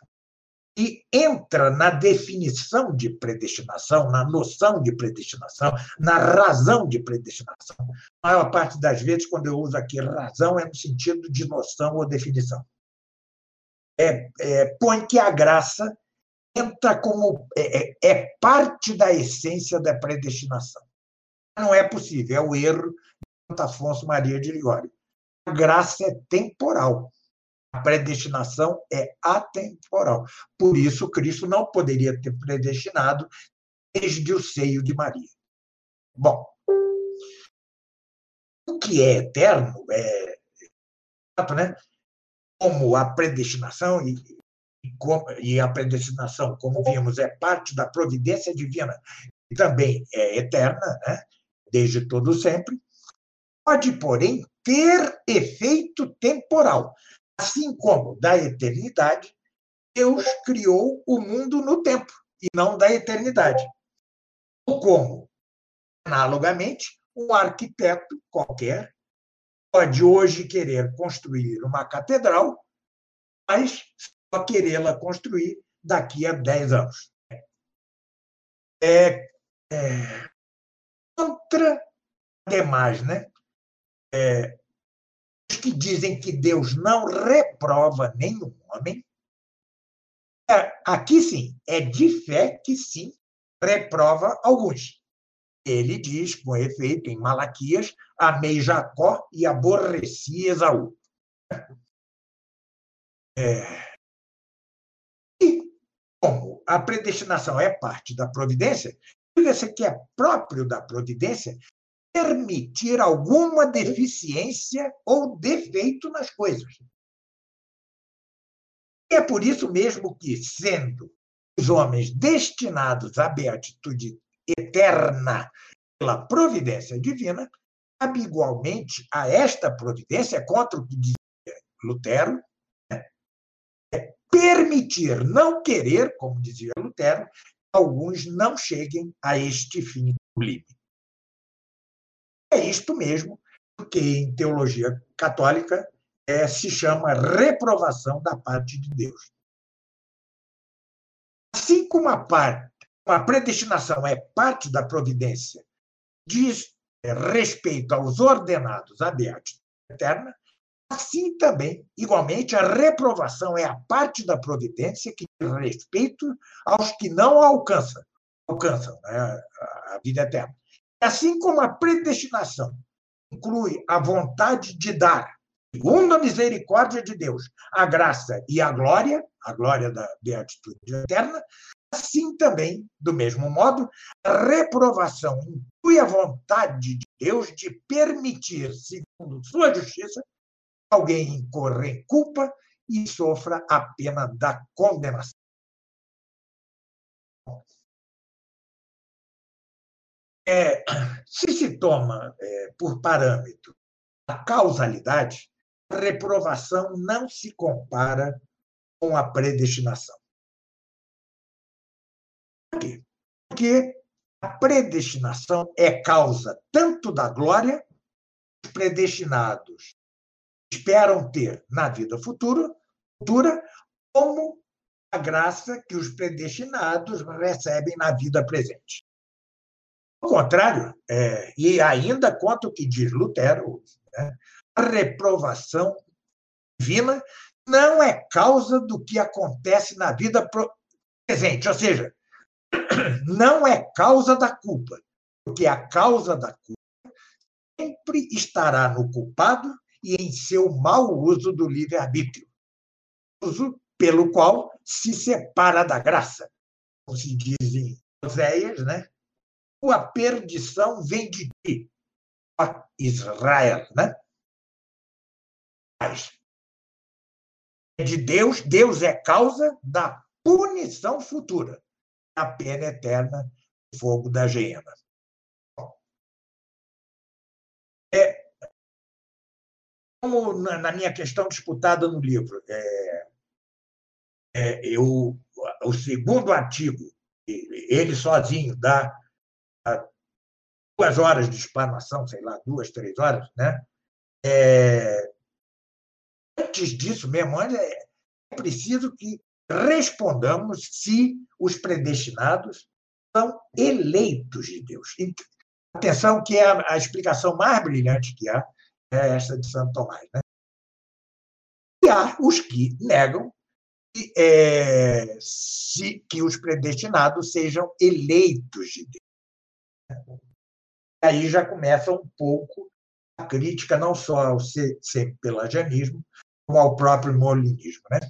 que entra na definição de predestinação, na noção de predestinação, na razão de predestinação. A maior parte das vezes, quando eu uso aqui razão, é no sentido de noção ou definição. É, é, põe que a graça entra como é, é, é parte da essência da predestinação. Não é possível, é o erro de Afonso Maria de Ligório. A graça é temporal. A predestinação é atemporal. Por isso, Cristo não poderia ter predestinado desde o seio de Maria. Bom, o que é eterno é, né? como a predestinação e, e a predestinação, como vimos, é parte da providência divina e também é eterna, né? desde todo sempre, pode, porém, ter efeito temporal. Assim como da eternidade, Deus criou o mundo no tempo e não da eternidade. Ou como, analogamente, um arquiteto qualquer pode hoje querer construir uma catedral, mas só querê-la construir daqui a 10 anos. É, é, contra, demais, né? É, que dizem que Deus não reprova nenhum homem, é, aqui sim, é de fé que sim reprova alguns. Ele diz, com efeito, em Malaquias, amei Jacó e aborreci Esaú. É... E como a predestinação é parte da providência, diga-se que é próprio da providência permitir alguma deficiência ou defeito nas coisas. E é por isso mesmo que, sendo os homens destinados à beatitude eterna pela providência divina, cabe igualmente a esta providência, contra o que dizia Lutero, né? é permitir, não querer, como dizia Lutero, alguns não cheguem a este fim sublime. É isto mesmo que em teologia católica é, se chama reprovação da parte de Deus. Assim como a parte, a predestinação é parte da providência, diz é, respeito aos ordenados à beatitude eterna, Assim também, igualmente, a reprovação é a parte da providência que diz respeito aos que não alcançam, alcançam né, a vida eterna. Assim como a predestinação inclui a vontade de dar, segundo a misericórdia de Deus, a graça e a glória, a glória da beatitude eterna, assim também, do mesmo modo, a reprovação inclui a vontade de Deus de permitir, segundo sua justiça, alguém incorra em culpa e sofra a pena da condenação. É, se se toma é, por parâmetro a causalidade, a reprovação não se compara com a predestinação. Por quê? Porque a predestinação é causa tanto da glória, os predestinados esperam ter na vida futura, futura como a graça que os predestinados recebem na vida presente. Contrário, é, e ainda quanto o que diz Lutero, né, a reprovação divina não é causa do que acontece na vida presente, ou seja, não é causa da culpa, porque a causa da culpa sempre estará no culpado e em seu mau uso do livre-arbítrio, uso pelo qual se separa da graça. Como se diz em Oséias, né? A perdição vem de ti, ó Israel, né? É de Deus, Deus é causa da punição futura, a pena eterna, fogo da geena. É, como na minha questão disputada no livro, é, é, eu, o segundo artigo, ele sozinho dá duas horas de explanação, sei lá, duas, três horas, né? É, antes disso mesmo, é, preciso que respondamos se os predestinados são eleitos de Deus. Atenção, que é a, a explicação mais brilhante que há, é essa de Santo Tomás. Né? E há os que negam que, é, se, que os predestinados sejam eleitos de Deus. Aí já começa um pouco a crítica, não só ao pelagianismo, como ao próprio molinismo. Né?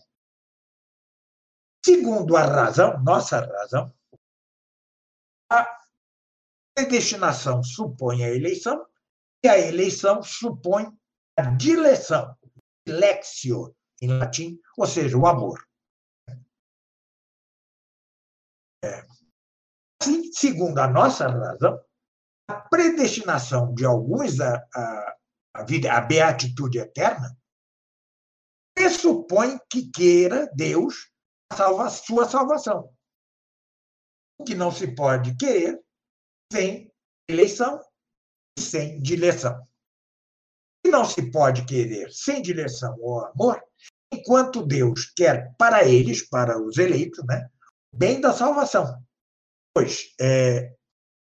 Segundo a razão, nossa razão, a predestinação supõe a eleição e a eleição supõe a dileção, lexio em latim, ou seja, o amor. Assim, segundo a nossa razão, a predestinação de alguns à, vida, beatitude eterna pressupõe que queira Deus a salva, sua salvação. O que não se pode querer sem eleição e sem direção. O que não se pode querer sem direção ou amor, enquanto Deus quer para eles, para os eleitos, né, bem da salvação. Pois é,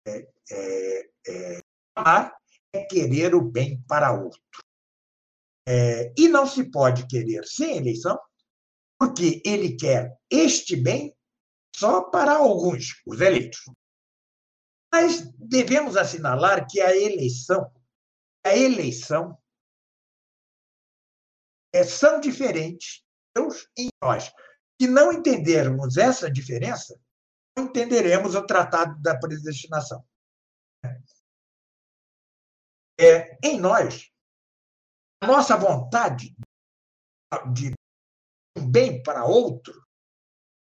é, é, é, é querer o bem para outro. É, e não se pode querer sem eleição, porque ele quer este bem só para alguns, os eleitos. Mas devemos assinalar que a eleição, a eleição é, são diferentes, Deus em nós. Se não entendermos essa diferença, entenderemos o tratado da predestinação. É, em nós, a nossa vontade de um bem para outro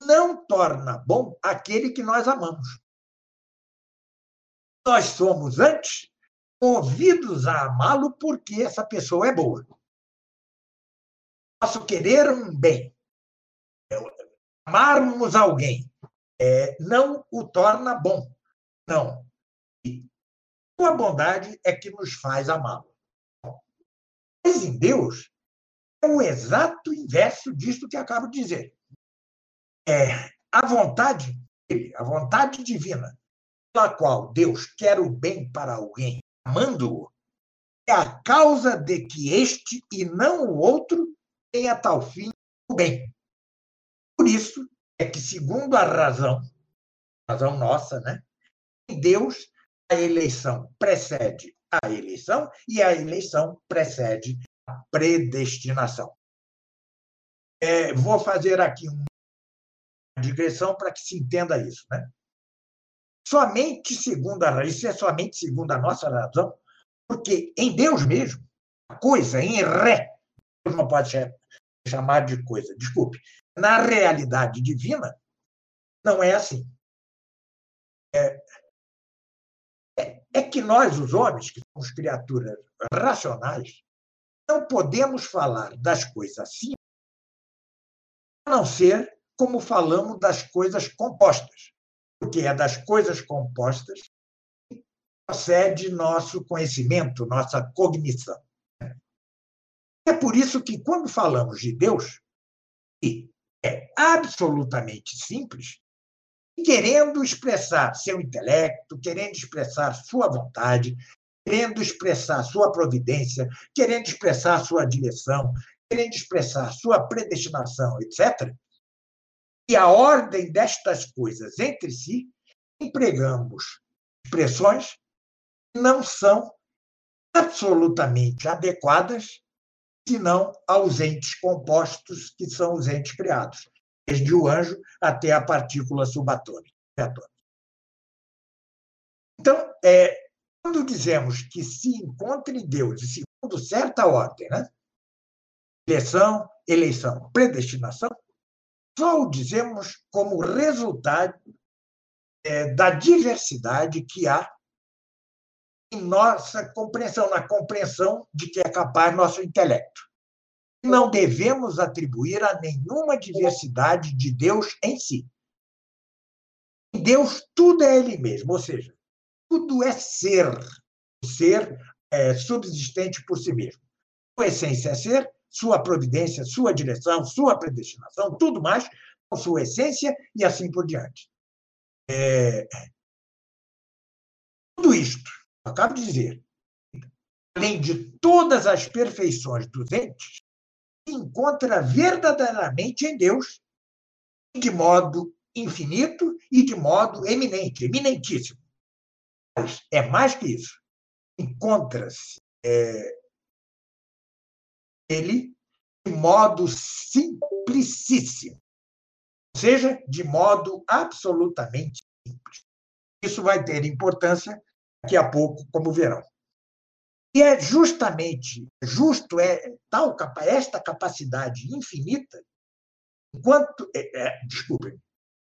não torna bom aquele que nós amamos. Nós somos antes movidos a amá-lo porque essa pessoa é boa. Posso querer um bem, amarmos alguém, é, não o torna bom. Não. a bondade é que nos faz amá-lo. Mas em Deus, é o exato inverso disso que acabo de dizer. É a vontade dele, a vontade divina, pela qual Deus quer o bem para alguém, amando-o, é a causa de que este e não o outro tenha tal fim o bem. Por isso é que, segundo a razão, razão nossa, né? Em Deus, a eleição precede a eleição e a eleição precede a predestinação. É, vou fazer aqui uma digressão para que se entenda isso. Né? Somente segundo a isso é somente segundo a nossa razão, porque em Deus mesmo, a coisa em ré, não pode chamar de coisa, desculpe, na realidade divina, não é assim. É, é, é que nós, os homens, que somos criaturas racionais, não podemos falar das coisas assim a não ser como falamos das coisas compostas, porque é das coisas compostas que procede nosso conhecimento, nossa cognição. É por isso que, quando falamos de Deus, e é absolutamente simples, querendo expressar seu intelecto, querendo expressar sua vontade, querendo expressar sua providência, querendo expressar sua direção, querendo expressar sua predestinação, etc. E a ordem destas coisas entre si, empregamos expressões que não são absolutamente adequadas senão aos entes compostos, que são os entes criados, desde o anjo até a partícula subatômica. Então, é, quando dizemos que se encontra em Deus, segundo certa ordem, né? eleição, eleição, predestinação, só o dizemos como resultado é, da diversidade que há em nossa compreensão, na compreensão de que é capaz nosso intelecto. Não devemos atribuir a nenhuma diversidade de Deus em si. Em Deus, tudo é Ele mesmo, ou seja, tudo é ser. O ser é subsistente por si mesmo. Sua essência é ser, sua providência, sua direção, sua predestinação, tudo mais, sua essência e assim por diante. É... Tudo isto acabo de dizer, além de todas as perfeições dos entes, se encontra verdadeiramente em Deus, de modo infinito e de modo eminente, eminentíssimo. Mas é mais que isso. Encontra-se é, ele de modo simplicíssimo, ou seja, de modo absolutamente simples. Isso vai ter importância daqui a pouco, como verão. E é justamente, justo é tal esta capacidade infinita, enquanto, é, é, desculpem,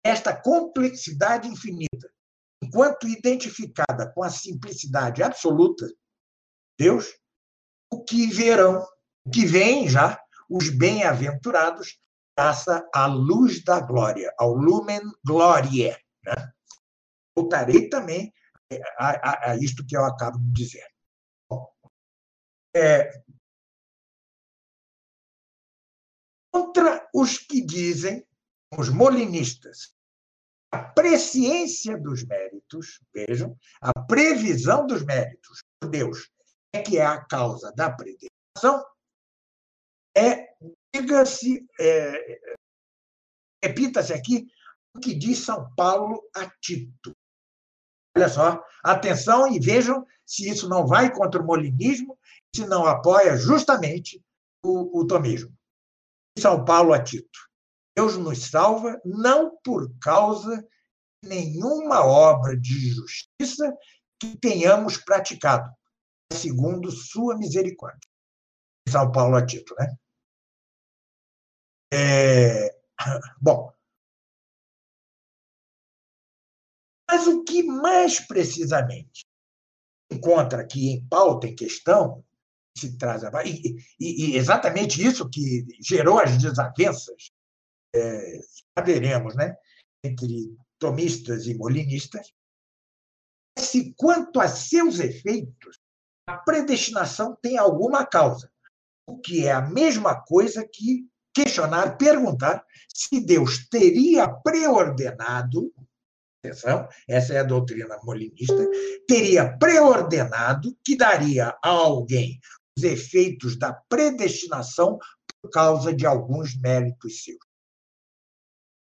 esta complexidade infinita, enquanto identificada com a simplicidade absoluta, Deus, o que verão, o que vem já os bem-aventurados, graças à luz da glória, ao lumen gloriae. Né? Voltarei também a, a, a isto que eu acabo de dizer. É, contra os que dizem, os molinistas, a presciência dos méritos, vejam, a previsão dos méritos por Deus é que é a causa da predestinação, é, diga-se, é, repita-se aqui o que diz São Paulo a Tito. Olha só, atenção e vejam se isso não vai contra o molinismo, se não apoia justamente o, o tomismo. São Paulo a Tito. Deus nos salva não por causa de nenhuma obra de justiça que tenhamos praticado, segundo sua misericórdia. São Paulo a Tito, né? É... Bom, Mas o que mais precisamente encontra aqui em pauta, em questão, se traz a... e, e, e exatamente isso que gerou as desavenças, é, saberemos, né, entre tomistas e molinistas, é se quanto a seus efeitos, a predestinação tem alguma causa, o que é a mesma coisa que questionar, perguntar se Deus teria preordenado essa é a doutrina molinista, teria preordenado que daria a alguém os efeitos da predestinação por causa de alguns méritos seus.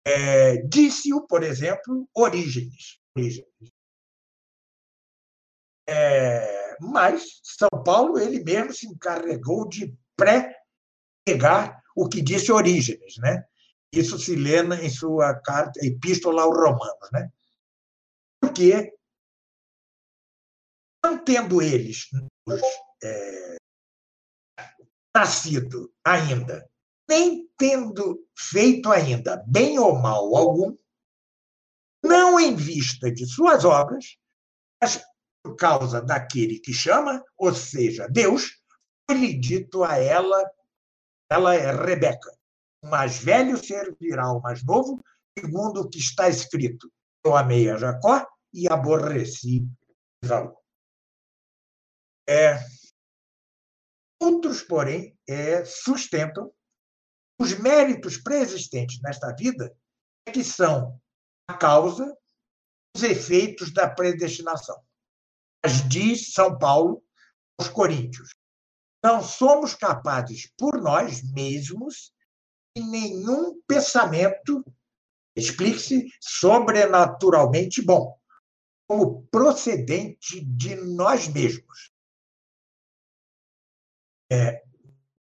É, Disse-o, por exemplo, Orígenes. É, mas São Paulo ele mesmo se encarregou de pré-pegar o que disse Orígenes, né? Isso se lê em sua carta, Epístola aos Romanos, né? Porque, não tendo eles é, nascido ainda, nem tendo feito ainda bem ou mal algum, não em vista de suas obras, mas por causa daquele que chama, ou seja, Deus, foi-lhe dito a ela, ela é Rebeca, o mais velho servirá ao mais novo, segundo o que está escrito. Eu amei a Jacó e aborreci Esaú. É, outros, porém, é, sustentam os méritos preexistentes nesta vida é que são a causa os efeitos da predestinação. Mas diz São Paulo aos Coríntios: não somos capazes por nós mesmos de nenhum pensamento, explique-se, sobrenaturalmente bom, como procedente de nós mesmos. É,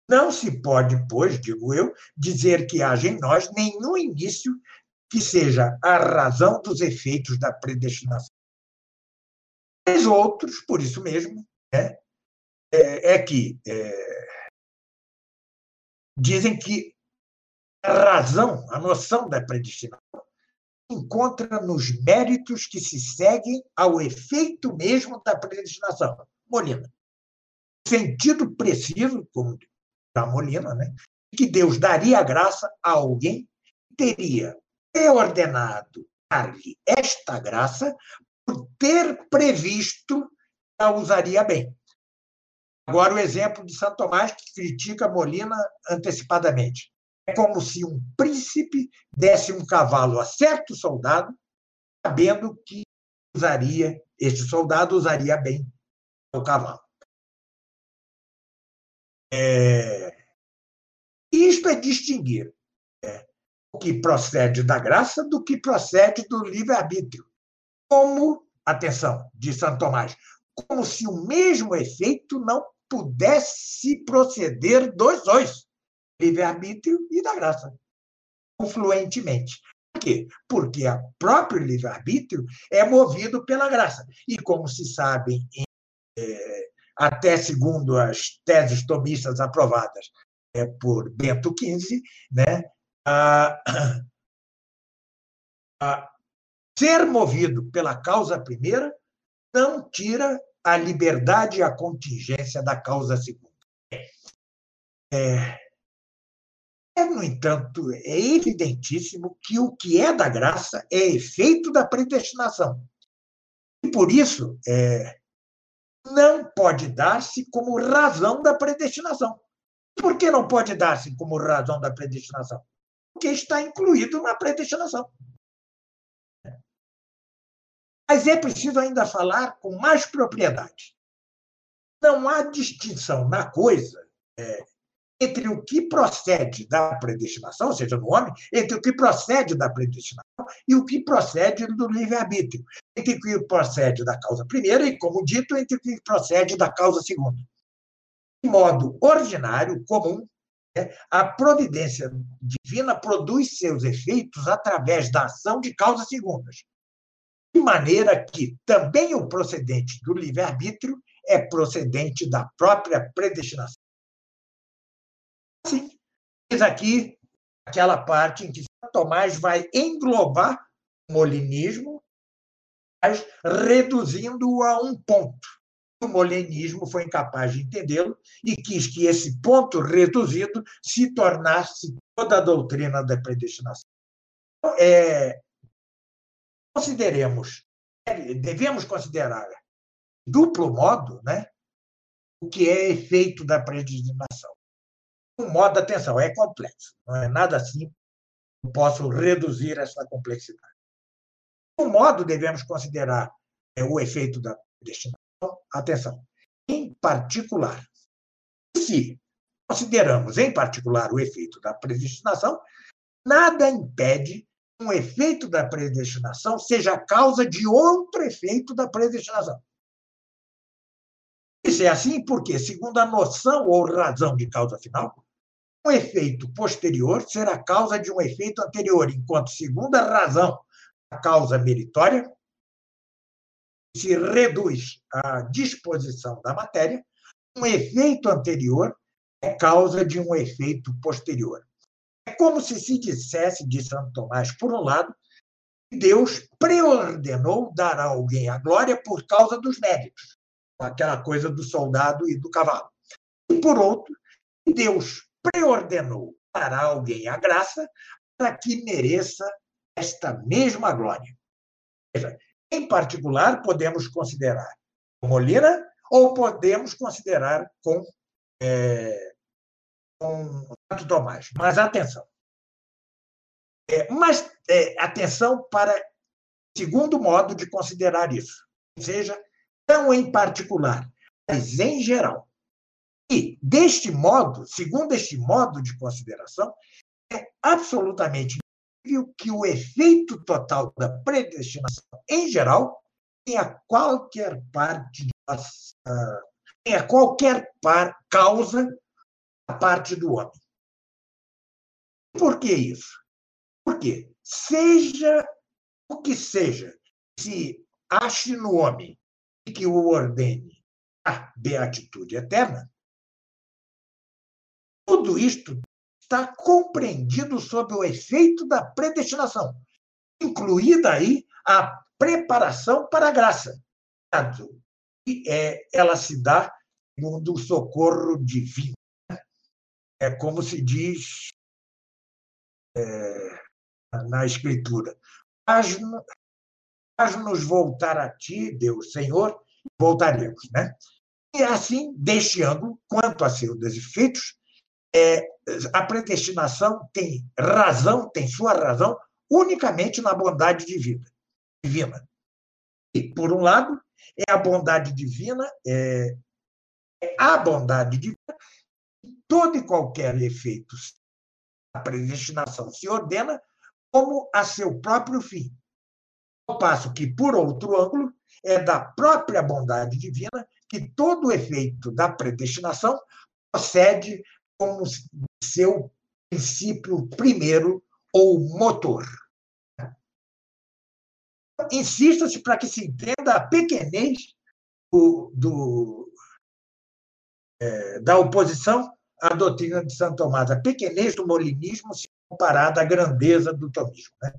não se pode, pois, digo eu, dizer que haja em nós nenhum início que seja a razão dos efeitos da predestinação. Mas outros, por isso mesmo, né, é, é que é, dizem que razão, a noção da predestinação, encontra nos méritos que se seguem ao efeito mesmo da predestinação. Molina. Sentido preciso, como da Molina, né, que Deus daria graça a alguém que teria ordenado dar-lhe esta graça por ter previsto que a usaria bem. Agora, o exemplo de Santo Tomás, que critica Molina antecipadamente. É como se um príncipe desse um cavalo a certo soldado, sabendo que usaria, este soldado usaria bem o cavalo. É... Isto é distinguir é, o que procede da graça do que procede do livre-arbítrio. Como, atenção, de Santo Tomás, como se o mesmo efeito não pudesse proceder dos dois, livre-arbítrio e da graça, confluentemente. Por quê? Porque o próprio livre-arbítrio é movido pela graça. E, como se sabe, é, até segundo as teses tomistas aprovadas é, por Bento XV, né, a, a ser movido pela causa primeira não tira a liberdade e a contingência da causa segunda. É, no entanto, é evidentíssimo que o que é da graça é efeito da predestinação. E por isso, é, não pode dar-se como razão da predestinação. Por que não pode dar-se como razão da predestinação? Porque está incluído na predestinação. Mas é preciso ainda falar com mais propriedade. Não há distinção na coisa é, entre o que procede da predestinação, ou seja, no homem, entre o que procede da predestinação e o que procede do livre-arbítrio, entre o que procede da causa primeira e, como dito, entre o que procede da causa segunda. De modo ordinário, comum, né, a providência divina produz seus efeitos através da ação de causas segundas, de maneira que também o procedente do livre-arbítrio é procedente da própria predestinação. Aqui aquela parte em que Tomás vai englobar o molinismo, mas reduzindo-o a um ponto. O molinismo foi incapaz de entendê-lo e quis que esse ponto reduzido se tornasse toda a doutrina da predestinação. Então, é, consideremos, devemos considerar duplo modo, né, o que é efeito da predestinação. O modo, da atenção, é complexo, não é nada assim, não posso reduzir essa complexidade. Um modo, devemos considerar é, o efeito da predestinação, atenção, em particular. Se consideramos, em particular, o efeito da predestinação, nada impede um efeito da predestinação seja a causa de outro efeito da predestinação. Isso é assim porque, segundo a noção ou razão de causa final, um efeito posterior será causa de um efeito anterior, enquanto, segundo a razão da causa meritória, se reduz à disposição da matéria, um efeito anterior é causa de um efeito posterior. É como se se dissesse, de Santo Tomás, por um lado, que Deus preordenou dar a alguém a glória por causa dos méritos, aquela coisa do soldado e do cavalo. E, por outro, Deus preordenou dará a alguém a graça para que mereça esta mesma glória. Em particular, podemos considerar Molina ou podemos considerar com, é, Tomás. Mas atenção. É, mas é, atenção para o segundo modo de considerar isso. Ou seja, não em particular, mas em geral. E, deste modo, segundo este modo de consideração, é absolutamente incrível que o efeito total da predestinação, em geral, tenha qualquer parte de nossa, tenha qualquer par, causa da parte do homem. Por que isso? Porque, seja o que seja, se ache no homem que o ordene a beatitude eterna, tudo isto está compreendido sob o efeito da predestinação, incluída aí a preparação para a graça. E é, ela se dá segundo o socorro divino. É como se diz é, na Escritura. Faz-nos voltar a ti, Deus, Senhor, voltaremos. Né? E assim, deste ângulo, quanto a seus efeitos, é, a predestinação tem razão, tem sua razão, unicamente na bondade divina. divina. E, por um lado, é a bondade divina, é, é a bondade divina, todo e qualquer efeito a predestinação se ordena como a seu próprio fim. Ao passo que, por outro ângulo, é da própria bondade divina que todo o efeito da predestinação procede como seu princípio primeiro ou motor. Insista-se para que se entenda a pequenez do, do é, da oposição à doutrina de Santo Tomás, a pequenez do molinismo se comparada à grandeza do tomismo. Né?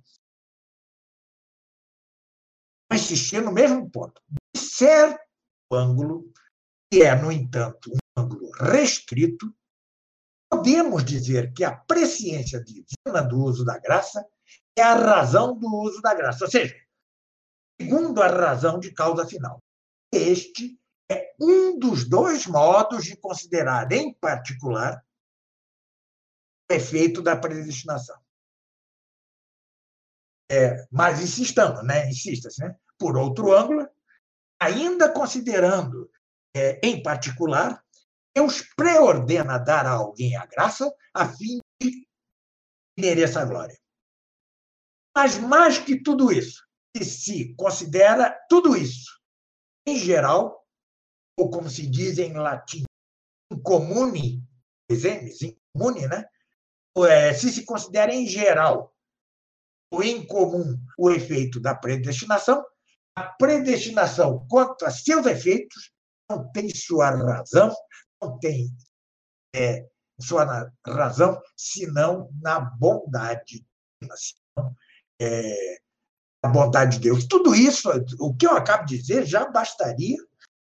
Insistir no mesmo ponto. De certo ângulo, que é, no entanto, um ângulo restrito, podemos dizer que a presciência divina do uso da graça é a razão do uso da graça, ou seja, segundo a razão de causa final. Este é um dos dois modos de considerar, em particular, o efeito da predestinação. É, mas insistamos, né? insista-se, né? por outro ângulo, ainda considerando, é, em particular, Deus preordena dar a alguém a graça a fim de mereça a glória. Mas mais que tudo isso, se se considera tudo isso, em geral, ou como se diz em latim, incomune, exemes, incomune, né? É, se se considera em geral o incomum o efeito da predestinação, a predestinação quanto a seus efeitos não tem sua razão não tem é, sua razão senão na bondade, senão, é, a bondade de Deus. Tudo isso, o que eu acabo de dizer, já bastaria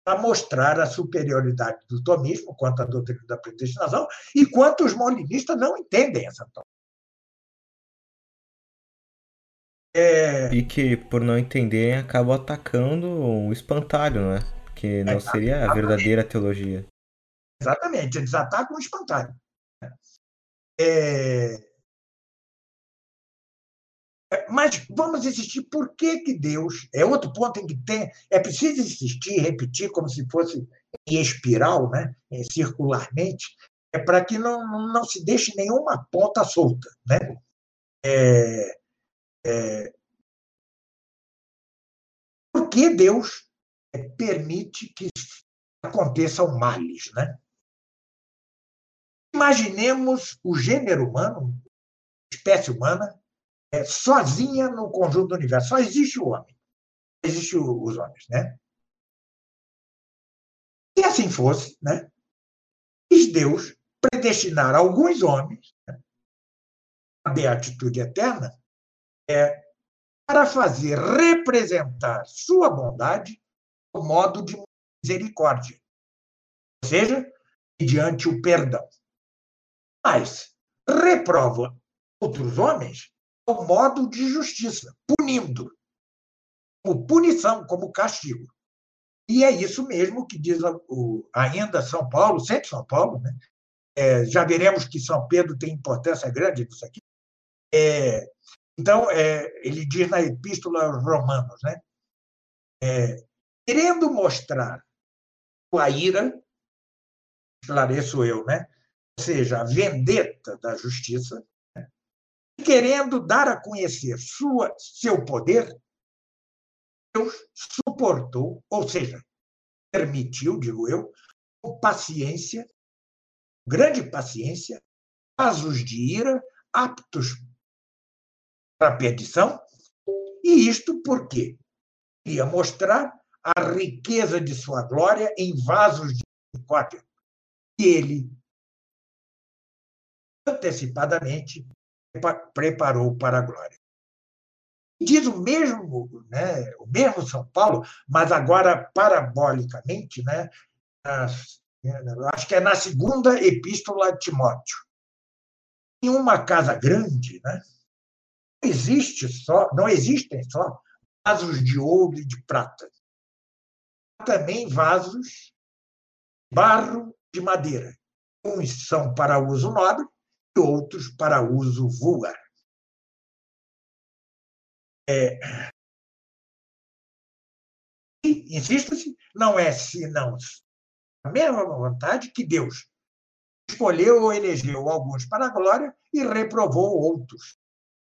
para mostrar a superioridade do tomismo quanto à doutrina da predestinação e quanto os molinistas não entendem essa doutrina. É... E que, por não entenderem, acabam atacando o espantalho, não é? Que não seria a verdadeira teologia. Exatamente, eles atacam o espantalho. É... é... Mas vamos insistir, por que, que Deus. É outro ponto em que tem. É preciso insistir, repetir, como se fosse em espiral, né? circularmente, é para que não, não se deixe nenhuma ponta solta. Né? É, é, por que Deus permite que aconteçam males? Né? Imaginemos o gênero humano, espécie humana, é, sozinha no conjunto do universo. Só existe o homem. Existem os homens, né? Se assim fosse, né? Quis Deus predestinar alguns homens né, a beatitude eterna é, para fazer representar sua bondade no modo de misericórdia, ou seja, mediante o perdão. Mas, reprova outros homens ao modo de justiça, punindo, como punição, como castigo. E é isso mesmo que diz ainda São Paulo, sempre São Paulo, né? É, já veremos que São Pedro tem importância grande nisso aqui. É, então, é, ele diz na Epístola aos Romanos, né? É, querendo mostrar a ira, esclareço eu, né? Seja, a vendetta da justiça, né? querendo dar a conhecer sua, seu poder, Deus suportou, ou seja, permitiu, digo eu, com paciência, grande paciência, casos de ira aptos para perdição, e isto porque queria mostrar a riqueza de sua glória em vasos de misericórdia que ele antecipadamente preparou para a glória. Diz o mesmo, né, o mesmo São Paulo, mas agora parabolicamente, né, acho que é na segunda epístola de Timóteo. Em uma casa grande, né, não existe só, não existem só vasos de ouro e de prata. Há também vasos de barro de madeira. Uns são para uso nobre outros para uso vulgar. É... Insista-se, não é senão a mesma vontade que Deus escolheu ou elegeu alguns para a glória e reprovou outros,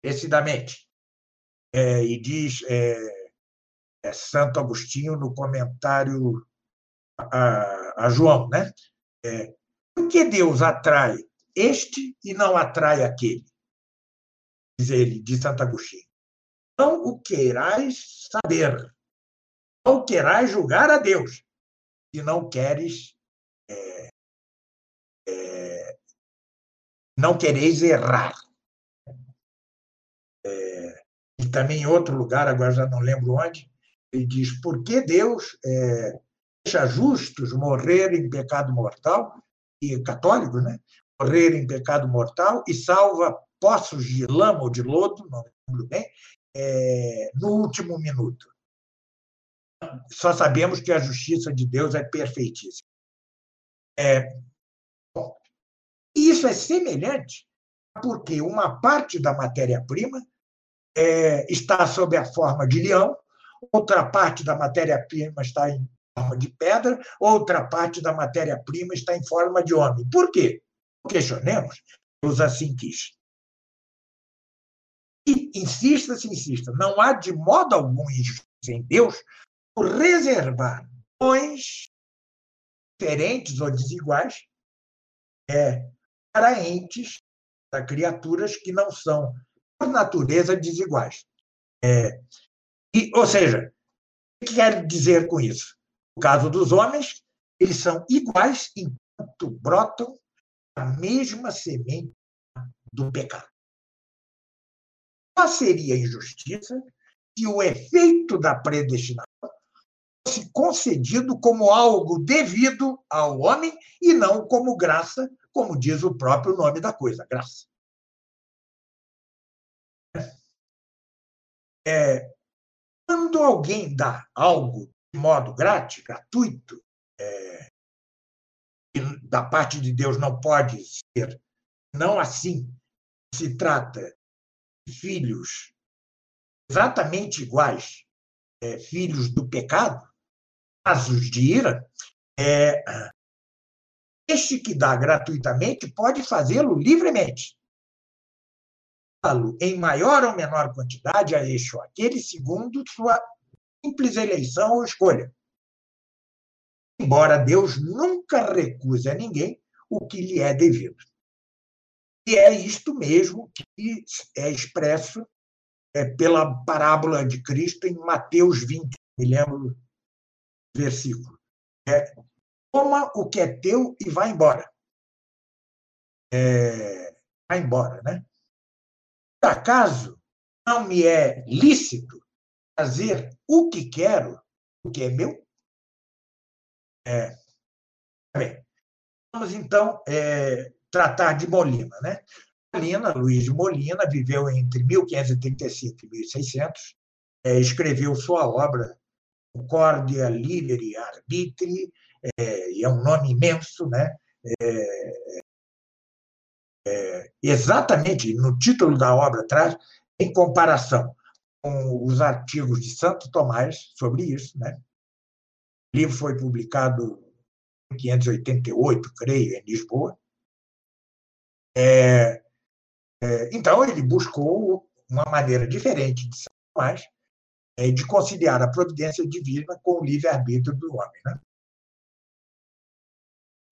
decidamente. É, e diz é, é, Santo Agostinho no comentário a, a João, né? É, por que Deus atrai este e não atrai aquele? Diz ele, de Santo Agostinho. Não o queirais saber, não queirais julgar a Deus, se não queres, é, é, não quereis errar. É, e também em outro lugar, agora já não lembro onde, ele diz: por que Deus é, deixa justos morrer em pecado mortal, e católicos, né? Morrer em pecado mortal, e salva poços de lama ou de lodo, não lembro bem, é, no último minuto. Só sabemos que a justiça de Deus é perfeitíssima. É, bom, isso é semelhante porque uma parte da matéria-prima é, está sob a forma de leão, outra parte da matéria-prima está em forma de pedra, outra parte da matéria-prima está em forma de homem. Por quê? Questionemos. Deus assim quis. E insista-se, insista, não há de modo algum injustiça em Deus por reservar dons diferentes ou desiguais é, para entes, para criaturas que não são, por natureza, desiguais. É, e, ou seja, o que quer dizer com isso? No caso dos homens, eles são iguais enquanto brotam a mesma semente do pecado. Qual seria a injustiça se o efeito da predestinação fosse concedido como algo devido ao homem e não como graça, como diz o próprio nome da coisa, graça. É, quando alguém dá algo de modo grátis, gratuito, é, da parte de Deus não pode ser, não assim se trata de filhos exatamente iguais, é, filhos do pecado, casos de ira, é, este que dá gratuitamente pode fazê-lo livremente. Em maior ou menor quantidade a este ou aquele, segundo sua simples eleição ou escolha. Embora Deus nunca recuse a ninguém o que lhe é devido. E é isto mesmo que é expresso é, pela parábola de Cristo em Mateus 20, me lembro do versículo. É, Toma o que é teu e vai embora. É, vai embora, né? Por acaso não me é lícito fazer o que quero, o que é meu? É. Bem, vamos então é, tratar de Molina. Né? Molina, Luiz de Molina, viveu entre 1535 e 1600, é, escreveu sua obra Concordia Liberi Arbitri, é, e é um nome imenso, né? É, é, exatamente no título da obra traz, em comparação com os artigos de Santo Tomás sobre isso. Né? Livro foi publicado em 588, creio, em Lisboa. É, é, então, ele buscou uma maneira diferente de Santo Tomás é, de conciliar a providência divina com o livre-arbítrio do homem. Né?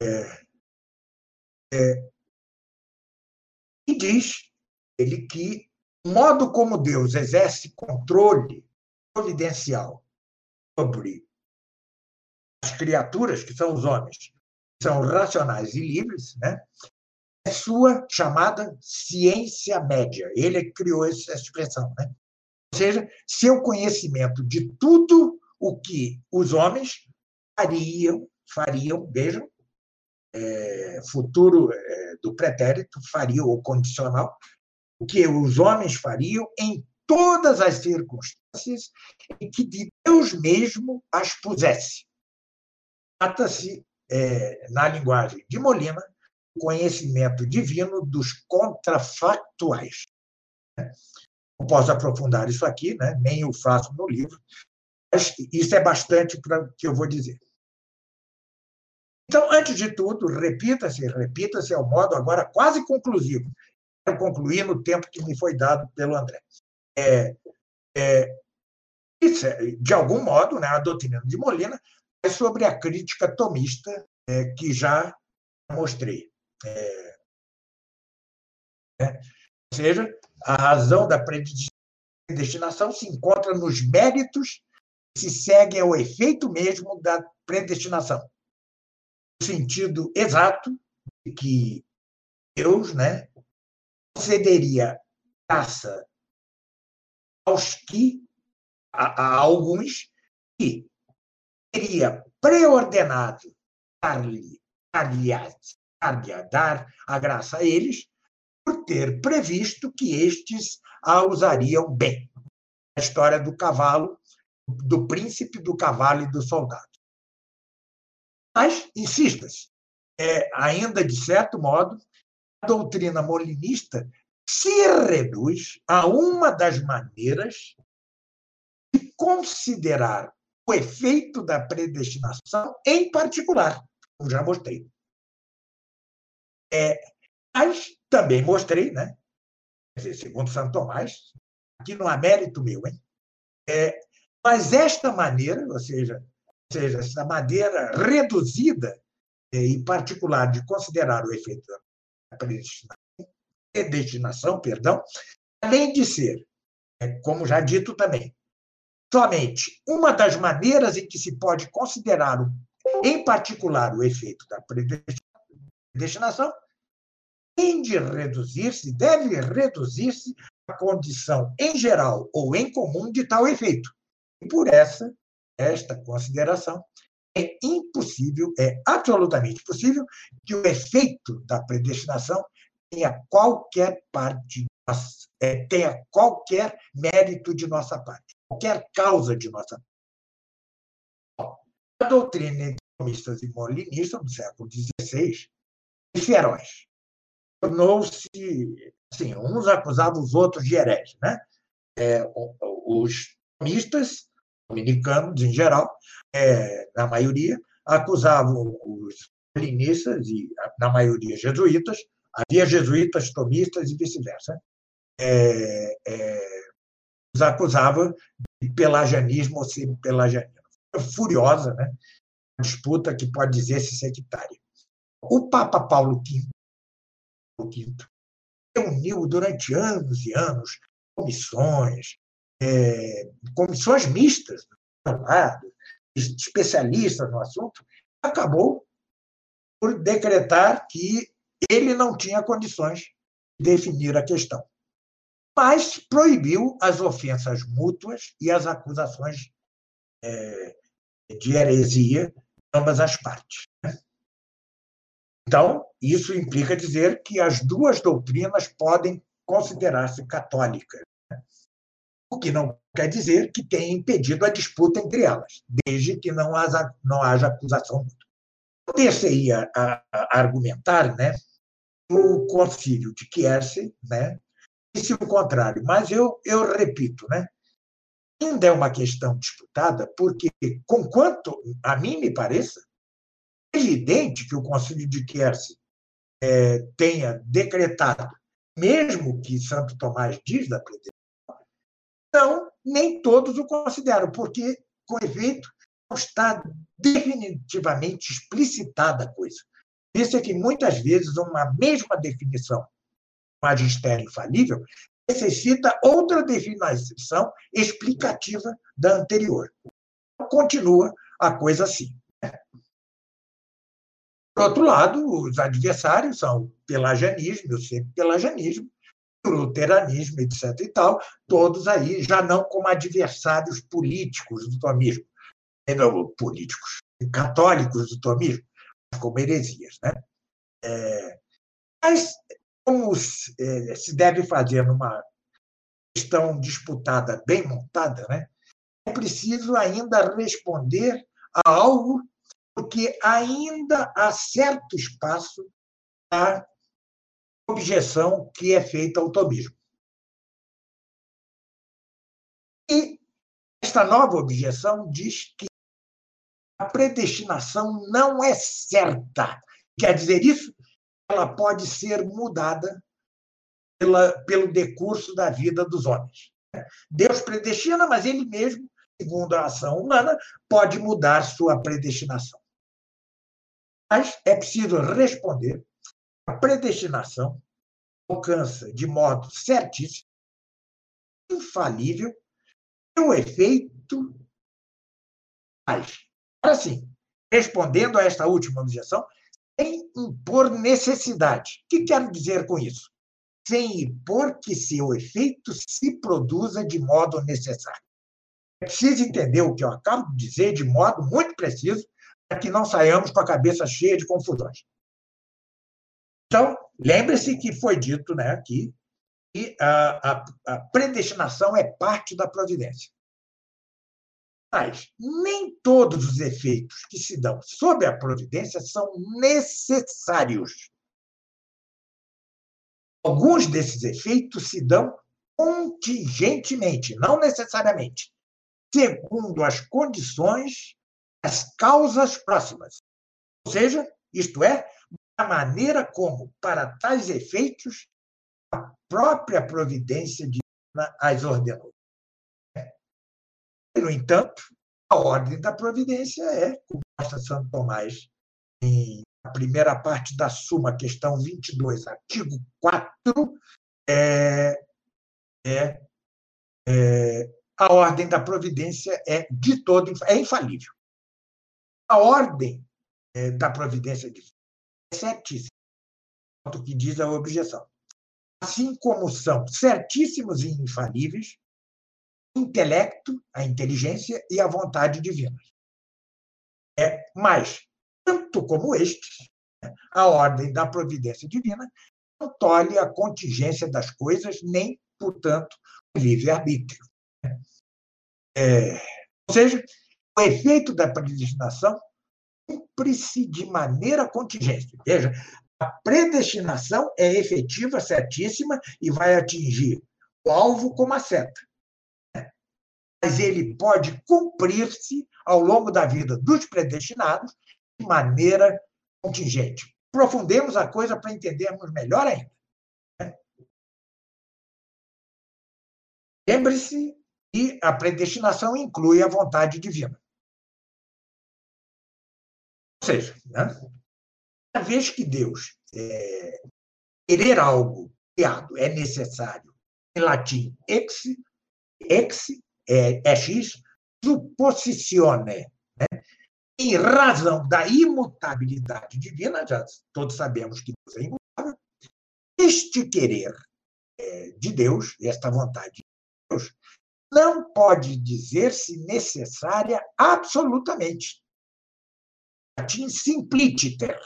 É, é, e diz ele que o modo como Deus exerce controle providencial sobre as criaturas, que são os homens, são racionais e livres, né? é sua chamada ciência média. Ele criou essa expressão. Né? Ou seja, seu conhecimento de tudo o que os homens fariam, fariam, vejam, é, futuro é, do pretérito, faria o condicional, o que os homens fariam em todas as circunstâncias em que de Deus mesmo as pusesse. Trata-se, é, na linguagem de Molina, o conhecimento divino dos contrafactuais. Não posso aprofundar isso aqui, né? nem o faço no livro, mas isso é bastante para o que eu vou dizer. Então, antes de tudo, repita-se, repita-se ao modo agora quase conclusivo. Quero concluir no tempo que me foi dado pelo André. É, é, de algum modo, né, a doutrina de Molina é sobre a crítica tomista é, que já mostrei. É, né? Ou seja, a razão da predestinação se encontra nos méritos que se seguem ao efeito mesmo da predestinação sentido exato de que Deus né, concederia graça aos que, a, a alguns, que teria preordenado dar-lhe, dar-lhe, dar a graça a eles, por ter previsto que estes a usariam bem. A história do cavalo, do príncipe, do cavalo e do soldado. Mas, insista-se, é, ainda de certo modo, a doutrina molinista se reduz a uma das maneiras de considerar o efeito da predestinação em particular, como já mostrei. É, mas também mostrei, né? segundo Santo Tomás, aqui não há mérito meu, hein? É, mas esta maneira, ou seja, seja, essa maneira reduzida eh, e particular de considerar o efeito da predestinação, predestinação perdão, além de ser, eh, como já dito também, somente uma das maneiras em que se pode considerar, em particular, o efeito da predestinação, tem de reduzir-se, deve reduzir-se a condição em geral ou em comum de tal efeito. E por essa esta consideração, é impossível, é absolutamente possível que o efeito da predestinação tenha qualquer parte, é, tenha qualquer mérito de nossa parte, qualquer causa de nossa. A doutrina economistas e molinistas do século XVI é feroz. Tornou-se, assim, uns acusavam os outros de herege, né? É, os economistas dominicanos, em geral, é, na maioria, acusavam os polinistas e, na maioria, jesuítas, havia jesuítas, tomistas e vice-versa, é, é, os acusava de pelagianismo ou semi-pelagianismo. Furiosa, né? Disputa que pode dizer-se sectária. O Papa Paulo V, V reuniu durante anos e anos comissões, é, comissões mistas, especialistas no assunto, acabou por decretar que ele não tinha condições de definir a questão. Mas proibiu as ofensas mútuas e as acusações é, de heresia ambas as partes. Né? Então, isso implica dizer que as duas doutrinas podem considerar-se católicas, né? o que não quer dizer que tenha impedido a disputa entre elas, desde que não haja, não haja acusação. Eu a, a, a argumentar né, o concílio de Kiersey né, disse o contrário, mas eu, eu repito, né, ainda é uma questão disputada, porque, conquanto a mim me pareça, é evidente que o concílio de Kiersey é, tenha decretado, mesmo que Santo Tomás diz da predestinação, não, nem todos o consideram, porque, com efeito, não está definitivamente explicitada a coisa. Isso é que, muitas vezes, uma mesma definição magistério infalível necessita outra definição explicativa da anterior. Continua a coisa assim. Por outro lado, os adversários são o pelagianismo, eu sempre pelagianismo, o luteranismo, etc. e tal, todos aí já não como adversários políticos do tomismo, não, políticos, católicos do tomismo, como heresias. Né? É, mas como é, se deve fazer numa questão disputada bem montada, né? é preciso ainda responder a algo porque ainda há certo espaço à objeção que é feita ao tomismo. E esta nova objeção diz que a predestinação não é certa. Quer dizer isso? Ela pode ser mudada pela, pelo decurso da vida dos homens. Deus predestina, mas ele mesmo, segundo a ação humana, pode mudar sua predestinação. Mas é preciso responder: a predestinação alcança de modo certíssimo, infalível, o efeito. Mas, assim, respondendo a esta última objeção, sem impor necessidade. O que quero dizer com isso? Sem impor que seu efeito se produza de modo necessário. É preciso entender o que eu acabo de dizer de modo muito preciso, para que não saiamos com a cabeça cheia de confusões. Então, lembre-se que foi dito né, aqui que a, a, a predestinação é parte da providência. Mas nem todos os efeitos que se dão sob a providência são necessários. Alguns desses efeitos se dão contingentemente, não necessariamente, segundo as condições, as causas próximas. Ou seja, isto é, a maneira como, para tais efeitos, a própria providência divina as ordenou. No entanto, a ordem da providência é, como Santo Tomás em a primeira parte da Suma, questão 22, artigo 4, é, é, é, a ordem da providência é de todo é infalível. A ordem é, da providência é certíssima, o que diz a objeção. Assim como são certíssimos e infalíveis intelecto, a inteligência e a vontade divina. É, mas, tanto como estes, a ordem da providência divina não tolhe a contingência das coisas, nem, portanto, o livre-arbítrio. É, ou seja, o efeito da predestinação cumpre-se de maneira contingente. Veja, a predestinação é efetiva, certíssima, e vai atingir o alvo como a seta mas ele pode cumprir-se ao longo da vida dos predestinados de maneira contingente. Aprofundemos a coisa para entendermos melhor ainda. Lembre-se que a predestinação inclui a vontade divina. Ou seja, né? uma vez que Deus é, querer algo criado é necessário, em latim, ex, ex é, é X, supposicione, né? em razão da imutabilidade divina, já todos sabemos que Deus é imutável, este querer é, de Deus, esta vontade de Deus, não pode dizer-se necessária absolutamente. Latim simpliciter.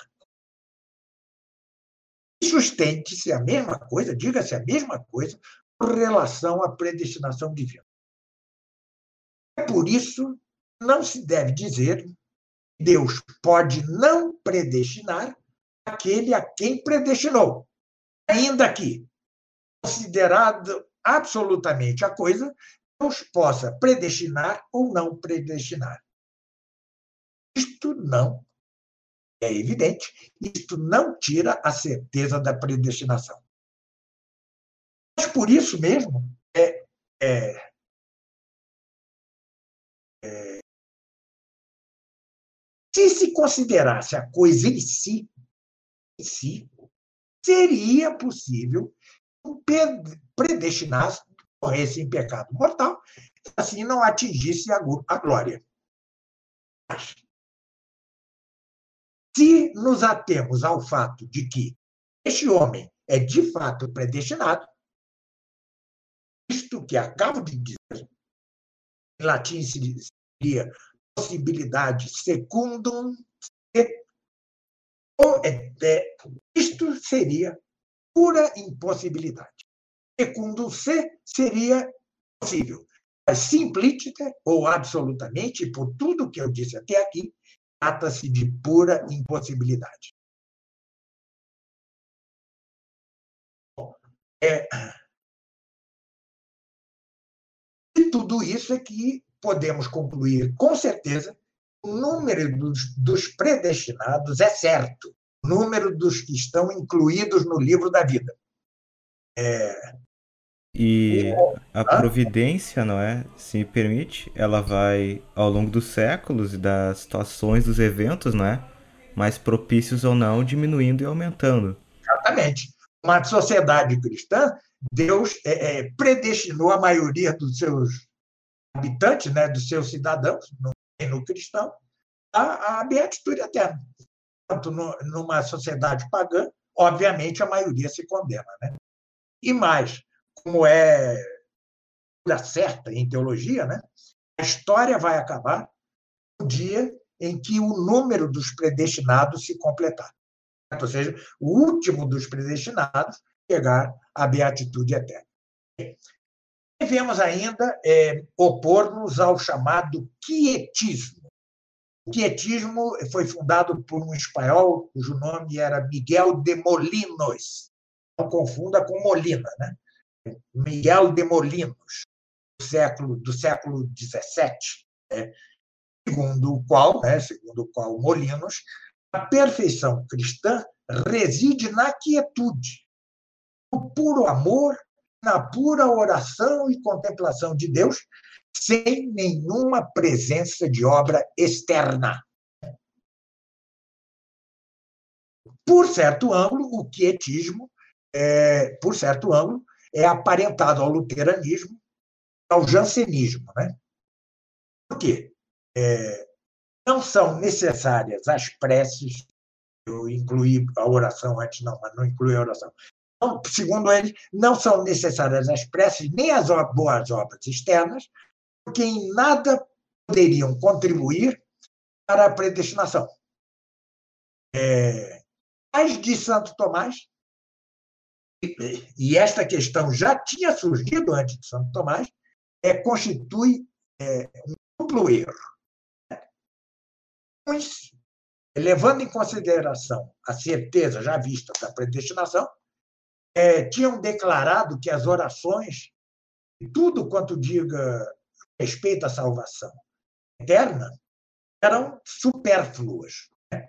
sustente-se a mesma coisa, diga-se a mesma coisa, com relação à predestinação divina. É por isso não se deve dizer que Deus pode não predestinar aquele a quem predestinou, ainda que, considerado absolutamente a coisa, Deus possa predestinar ou não predestinar. Isto não é evidente, isto não tira a certeza da predestinação. Mas por isso mesmo, é, é, é, se se considerasse a coisa em si, em si seria possível predestinar morresse em pecado mortal, assim não atingisse a glória. Se nos atemos ao fato de que este homem é de fato predestinado, isto que acabo de dizer, em latim seria possibilidade secundum, é, é, isto seria pura impossibilidade. Secundum se seria possível. Mas ou absolutamente, por tudo que eu disse até aqui, trata-se de pura impossibilidade. É, e tudo isso é que podemos concluir com certeza o número dos, dos predestinados é certo, o número dos que estão incluídos no livro da vida. É, e a providência, não é? Se me permite, ela vai ao longo dos séculos e das situações, dos eventos, não é? Mais propícios ou não, diminuindo e aumentando. Exatamente. Uma sociedade cristã, Deus é, é, predestinou a maioria dos seus habitantes, né, dos seus cidadãos, no cristão, à, à beatitude eterna. Tanto numa sociedade pagã, obviamente a maioria se condena. Né? E mais, como é da certa em teologia, né? a história vai acabar no dia em que o número dos predestinados se completar. Ou seja, o último dos predestinados chegar à beatitude eterna. Devemos ainda é, opor-nos ao chamado quietismo. O quietismo foi fundado por um espanhol cujo nome era Miguel de Molinos. Não confunda com Molina, né? Miguel de Molinos, do século, do século XVII, né? segundo o qual, né, segundo o qual Molinos, a perfeição cristã reside na quietude, no puro amor, na pura oração e contemplação de Deus, sem nenhuma presença de obra externa. Por certo ângulo, o quietismo, é, por certo ângulo, é aparentado ao luteranismo, ao jansenismo. Né? Por quê? É, não são necessárias as preces, eu incluí a oração antes, não, mas não incluí a oração. Então, segundo ele, não são necessárias as preces nem as boas obras externas, porque em nada poderiam contribuir para a predestinação. É, mas de Santo Tomás, e esta questão já tinha surgido antes de Santo Tomás, é, constitui é, um duplo erro. Uns, levando em consideração a certeza já vista da predestinação, é, tinham declarado que as orações, tudo quanto diga respeito à salvação eterna, eram supérfluas. Né?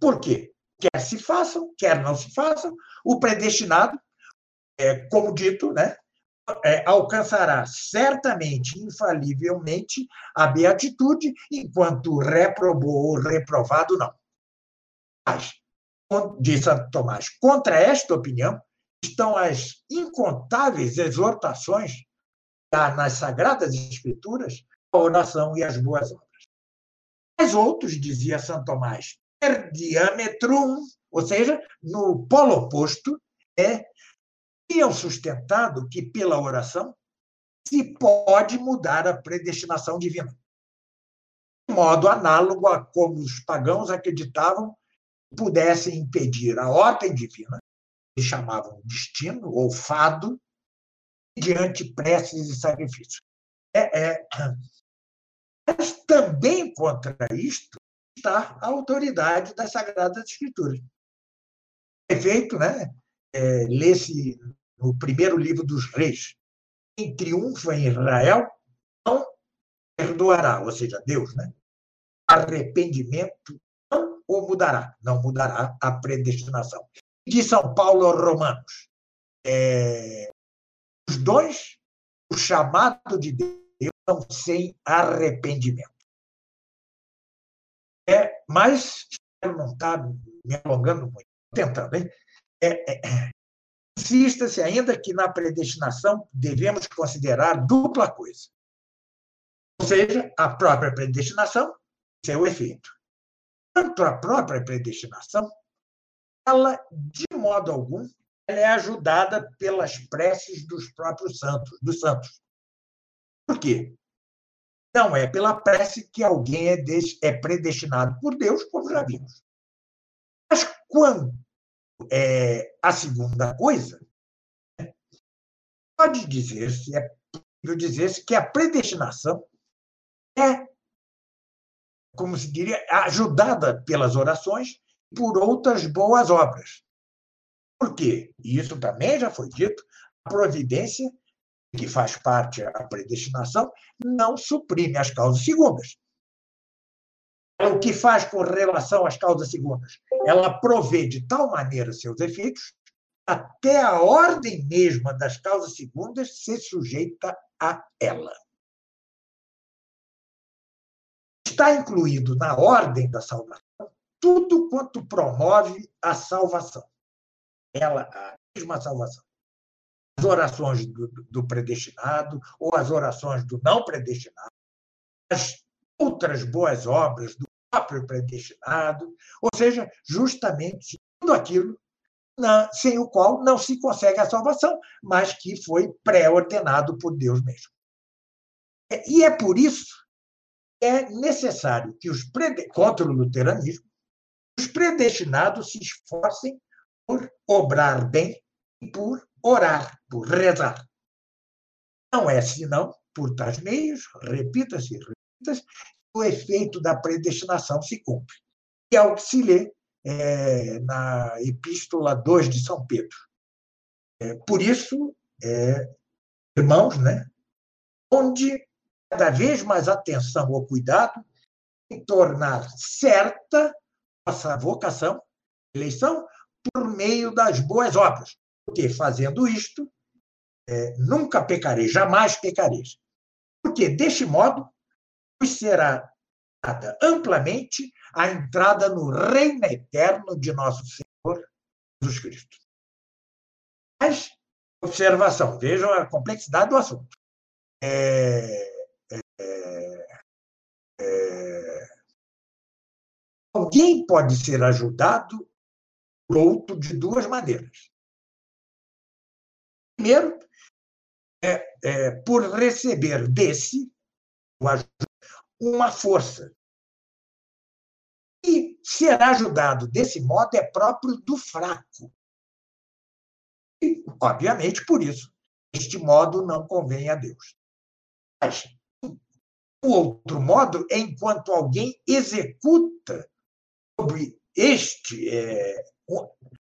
Por quê? quer se façam, quer não se façam, o predestinado, é, como dito, né, é, alcançará certamente, infalivelmente, a beatitude, enquanto reprobou ou reprovado, não. Mas, diz Santo Tomás, contra esta opinião estão as incontáveis exortações nas Sagradas Escrituras, a oração e as boas obras. Mas outros, dizia Santo Tomás, per diametrum, ou seja, no polo oposto, é tinham sustentado que pela oração se pode mudar a predestinação divina. De modo análogo a como os pagãos acreditavam pudessem impedir a ordem divina, que chamavam destino ou fado, diante preces e sacrifícios. É, é, mas também contra isto está a autoridade das Sagradas Escrituras. Efeito, né? É, lê-se no primeiro livro dos Reis, quem triunfa em Israel não perdoará, ou seja, Deus, né? Arrependimento não o mudará, não mudará a predestinação. De São Paulo aos Romanos, é, os dons, o chamado de Deus são sem arrependimento. É, mas eu não estar me alongando muito, tentando, hein? É, é, Insista-se ainda que na predestinação devemos considerar dupla coisa. Ou seja, a própria predestinação e seu efeito. Tanto a própria predestinação, ela, de modo algum, ela é ajudada pelas preces dos próprios santos, dos santos. Por quê? Não é pela prece que alguém é, é predestinado por Deus, como já vimos. Mas quando é, a segunda coisa, né, pode dizer-se, é possível dizer-se que a predestinação é, como se diria, ajudada pelas orações por outras boas obras. Por quê? E isso também já foi dito, a providência, que faz parte da predestinação, não suprime as causas segundas. O que faz com relação às causas segundas? Ela provê de tal maneira seus efeitos, até a ordem mesma das causas segundas se sujeita a ela. Está incluído na ordem da salvação tudo quanto promove a salvação ela a mesma salvação. As orações do, do predestinado ou as orações do não predestinado, as outras boas obras do próprio predestinado, ou seja, justamente tudo aquilo na, sem o qual não se consegue a salvação, mas que foi pré-ordenado por Deus mesmo. E é por isso é necessário que os contra o luteranismo, os predestinados se esforcem por obrar bem e por orar, por rezar. Não é senão, por tais meios, repita-se, repita-se, o efeito da predestinação se cumpre. E é o que se lê é, na Epístola 2 de São Pedro. É, por isso, é, irmãos, né, onde cada vez mais atenção ou cuidado em tornar certa nossa vocação, eleição, por meio das boas obras. Porque fazendo isto, é, nunca pecarei, jamais pecarei. Porque, deste modo, vos será dada amplamente a entrada no reino eterno de nosso Senhor Jesus Cristo. Mas, observação, vejam a complexidade do assunto. É, alguém pode ser ajudado outro de duas maneiras. Primeiro, é, é, por receber desse uma força. E ser ajudado desse modo é próprio do fraco. E, obviamente, por isso, este modo não convém a Deus. Mas, o outro modo é enquanto alguém executa sobre este é,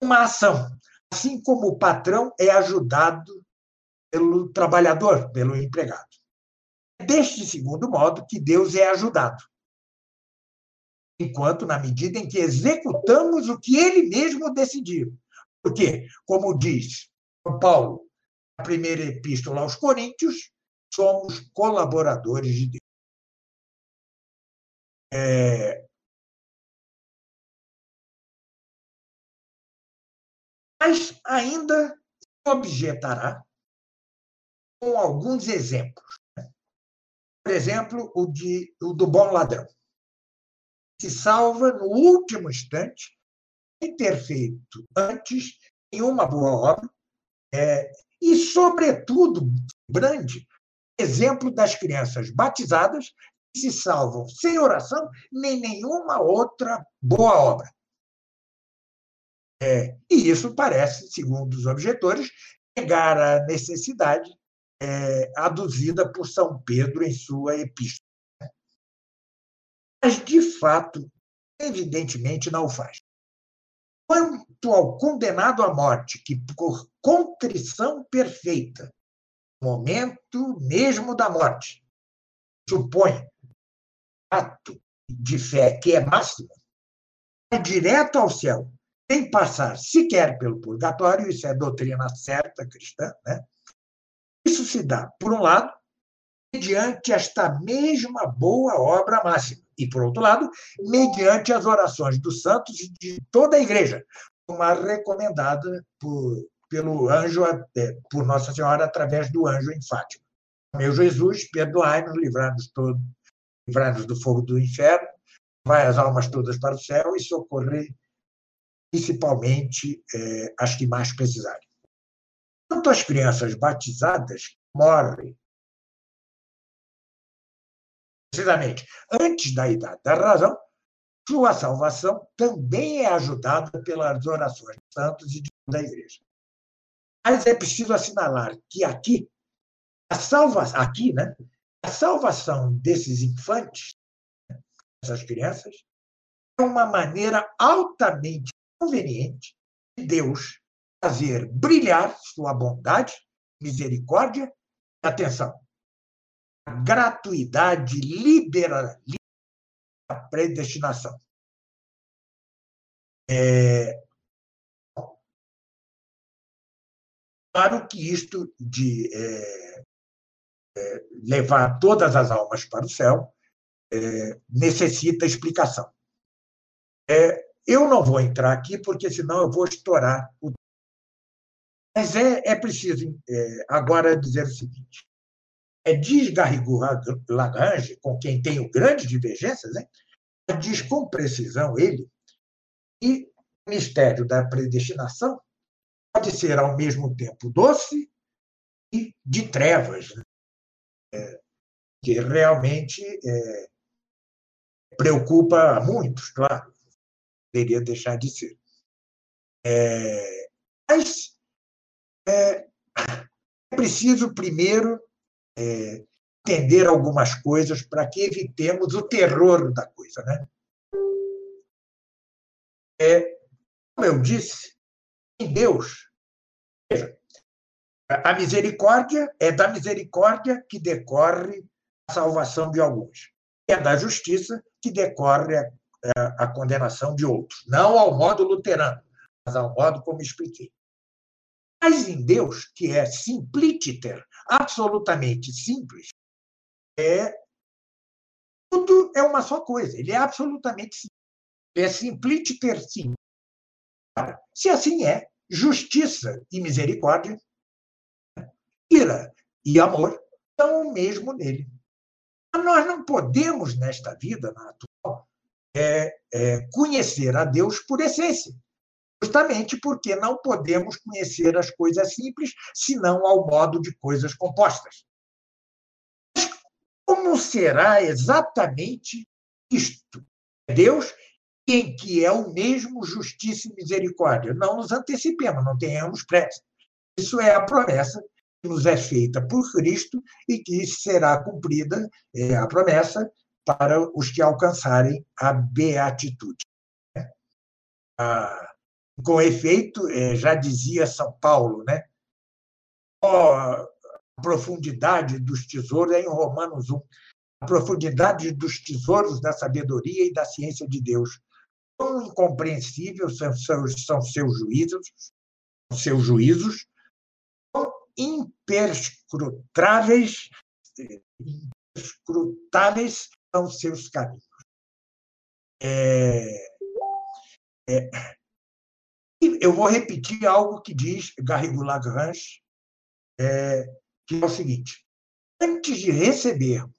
uma ação, assim como o patrão é ajudado pelo trabalhador, pelo empregado. É deste segundo modo que Deus é ajudado. Enquanto, na medida em que executamos o que ele mesmo decidiu. Porque, como diz Paulo na primeira epístola aos Coríntios, somos colaboradores de Deus. É, mas ainda objetará com alguns exemplos. Né? Por exemplo, o, de, o do bom ladrão. Se salva no último instante, sem ter feito antes nenhuma boa obra, é, e, sobretudo, grande exemplo das crianças batizadas que se salvam sem oração nem nenhuma outra boa obra. É, e isso parece, segundo os objetores, negar a necessidade é, aduzida por São Pedro em sua epístola. Mas, de fato, evidentemente não o faz. Quanto ao condenado à morte, que por contrição perfeita, momento mesmo da morte, supõe ato de fé que é máximo, é direto ao céu, sem passar sequer pelo purgatório, isso é doutrina certa cristã, né? Isso se dá, por um lado, mediante esta mesma boa obra máxima, e, por outro lado, mediante as orações dos santos e de toda a igreja, como a recomendada por, pelo anjo, é, por Nossa Senhora, através do anjo em Fátima. Meu Jesus, perdoai-nos, livrai-nos livrai-nos do fogo do inferno, vai as almas todas para o céu e socorrer principalmente é, as que mais precisarem. Quanto às crianças batizadas, morrem precisamente antes da idade da razão, sua salvação também é ajudada pelas orações dos santos e de toda a igreja. Mas é preciso assinalar que aqui, a salvação, aqui, né, a salvação desses infantes, dessas crianças, é uma maneira altamente conveniente de Deus fazer brilhar sua bondade, misericórdia e atenção. A gratuidade liberal da predestinação. É... Claro que isto de é, é, levar todas as almas para o céu é, necessita explicação. É, eu não vou entrar aqui, porque senão eu vou estourar o. Mas é, é preciso é, agora dizer o seguinte: é diz Garrigou Lagrange, com quem tenho grandes divergências, né? diz com precisão ele que o mistério da predestinação pode ser ao mesmo tempo doce e de trevas, né? é, que realmente é, preocupa a muitos, claro poderia deixar de ser. É, mas é, é preciso, primeiro, é, entender algumas coisas para que evitemos o terror da coisa. Né? É, como eu disse, em Deus, veja, a misericórdia é da misericórdia que decorre a salvação de alguns. É da justiça que decorre a a condenação de outros. Não ao modo luterano, mas ao modo como expliquei. Mas em Deus, que é simpliter, absolutamente simples, é tudo é uma só coisa. Ele é absolutamente simples. É simpliter sim. Se assim é, justiça e misericórdia, ira e amor são o mesmo nele. Mas nós não podemos, nesta vida na atual, é, é, conhecer a Deus por essência. Justamente porque não podemos conhecer as coisas simples, senão ao modo de coisas compostas. Mas como será exatamente isto? Deus em que é o mesmo justiça e misericórdia. Não nos antecipemos, não tenhamos pressa. Isso é a promessa que nos é feita por Cristo e que será cumprida, é a promessa para os que alcançarem a beatitude. Né? Ah, com efeito, é, já dizia São Paulo, né? a profundidade dos tesouros é em Romanos 1. A profundidade dos tesouros da sabedoria e da ciência de Deus. Quão incompreensíveis são seus, são seus juízos, seus juízos, quão imperscrutáveis, imperscrutáveis são seus caminhos. É, é, eu vou repetir algo que diz Garrigou Lagrange, é, que é o seguinte: antes de recebermos,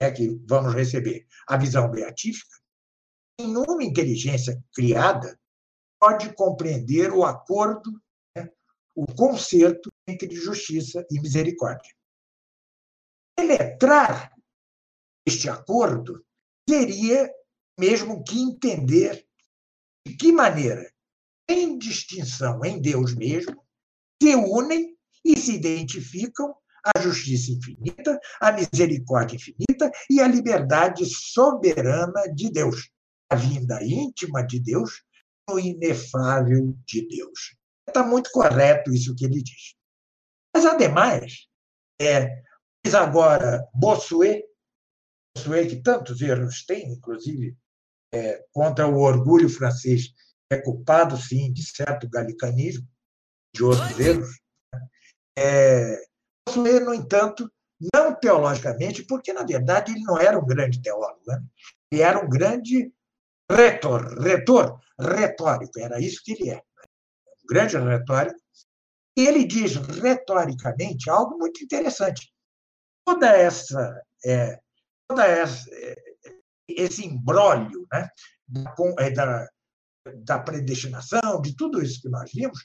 é que vamos receber a visão beatífica, nenhuma inteligência criada pode compreender o acordo, né, o concerto entre justiça e misericórdia. Penetrar este acordo teria mesmo que entender de que maneira sem distinção em Deus mesmo, se unem e se identificam a justiça infinita, a misericórdia infinita e a liberdade soberana de Deus, a vinda íntima de Deus, o inefável de Deus. Está muito correto isso que ele diz. Mas, ademais, é, diz agora Bossuet, Bossuet, que tantos erros tem, inclusive, é, contra o orgulho francês, é culpado, sim, de certo galicanismo, de outros erros. Né? É, Bossuet, no entanto, não teologicamente, porque, na verdade, ele não era um grande teólogo, né? ele era um grande retor, retor, retórico, era isso que ele é. Um grande retórico. E ele diz retoricamente algo muito interessante. Toda essa, é, toda é, esse embrólio né, da, é, da, da predestinação, de tudo isso que nós vimos,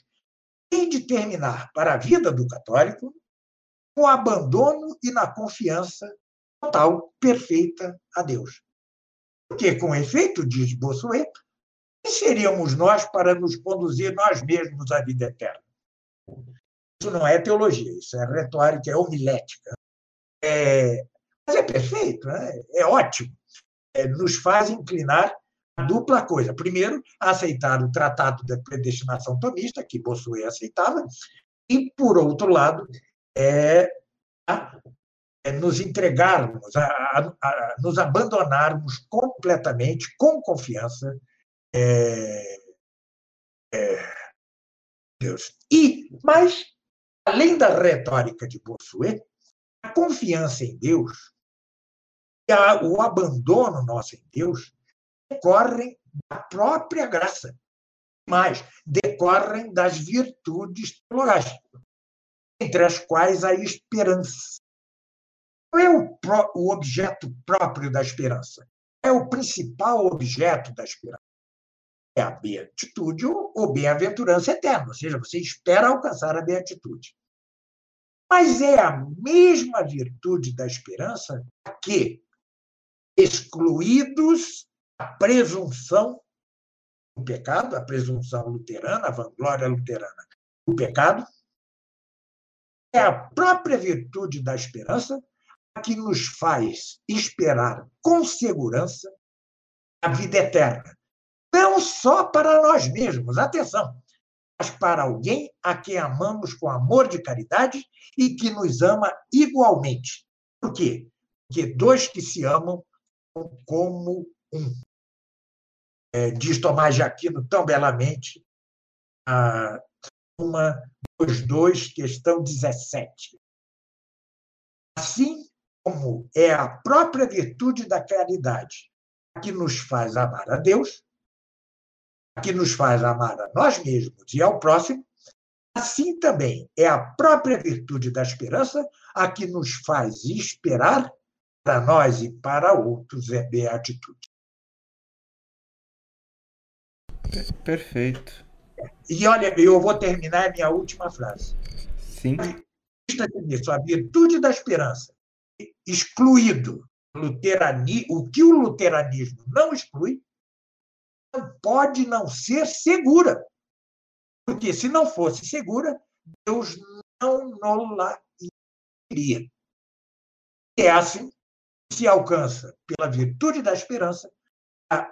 tem de terminar para a vida do católico com o abandono e na confiança total, perfeita a Deus. Porque, com efeito, diz Bossuet, quem seríamos nós para nos conduzir nós mesmos à vida eterna? Isso não é teologia, isso é retórica, é homilética. É, é perfeito, né? é ótimo. É, nos faz inclinar a dupla coisa. Primeiro, aceitar o tratado da predestinação tomista, que Bossuet aceitava, e, por outro lado, é, a, é nos entregarmos, a, a, a, nos abandonarmos completamente, com confiança, é, é, Deus. E, mas, além da retórica de Bossuet, a confiança em Deus e o abandono nosso em Deus decorrem da própria graça. Mais, decorrem das virtudes teologais, entre as quais a esperança. Qual é o, o objeto próprio da esperança? É o principal objeto da esperança. É a beatitude ou bem-aventurança eterna, ou seja, você espera alcançar a beatitude. Mas é a mesma virtude da esperança que, excluídos a presunção do pecado, a presunção luterana, a vanglória luterana do pecado, é a própria virtude da esperança que nos faz esperar com segurança a vida eterna. Não só para nós mesmos, atenção, mas para alguém a quem amamos com amor de caridade e que nos ama igualmente. Por quê? Porque dois que se amam como um. É, diz Tomás de Aquino tão belamente, a uma dos dois, questão 17. Assim como é a própria virtude da caridade que nos faz amar a Deus, que nos faz amar a nós mesmos e ao próximo, assim também é a própria virtude da esperança a que nos faz esperar para nós e para outros é beatitude. Perfeito. E olha, eu vou terminar a minha última frase. Sim. Isso, a virtude da esperança, excluído luterani, o que o luteranismo não exclui, não pode não ser segura. Porque se não fosse segura, Deus não nos iria. É assim se alcança pela virtude da esperança a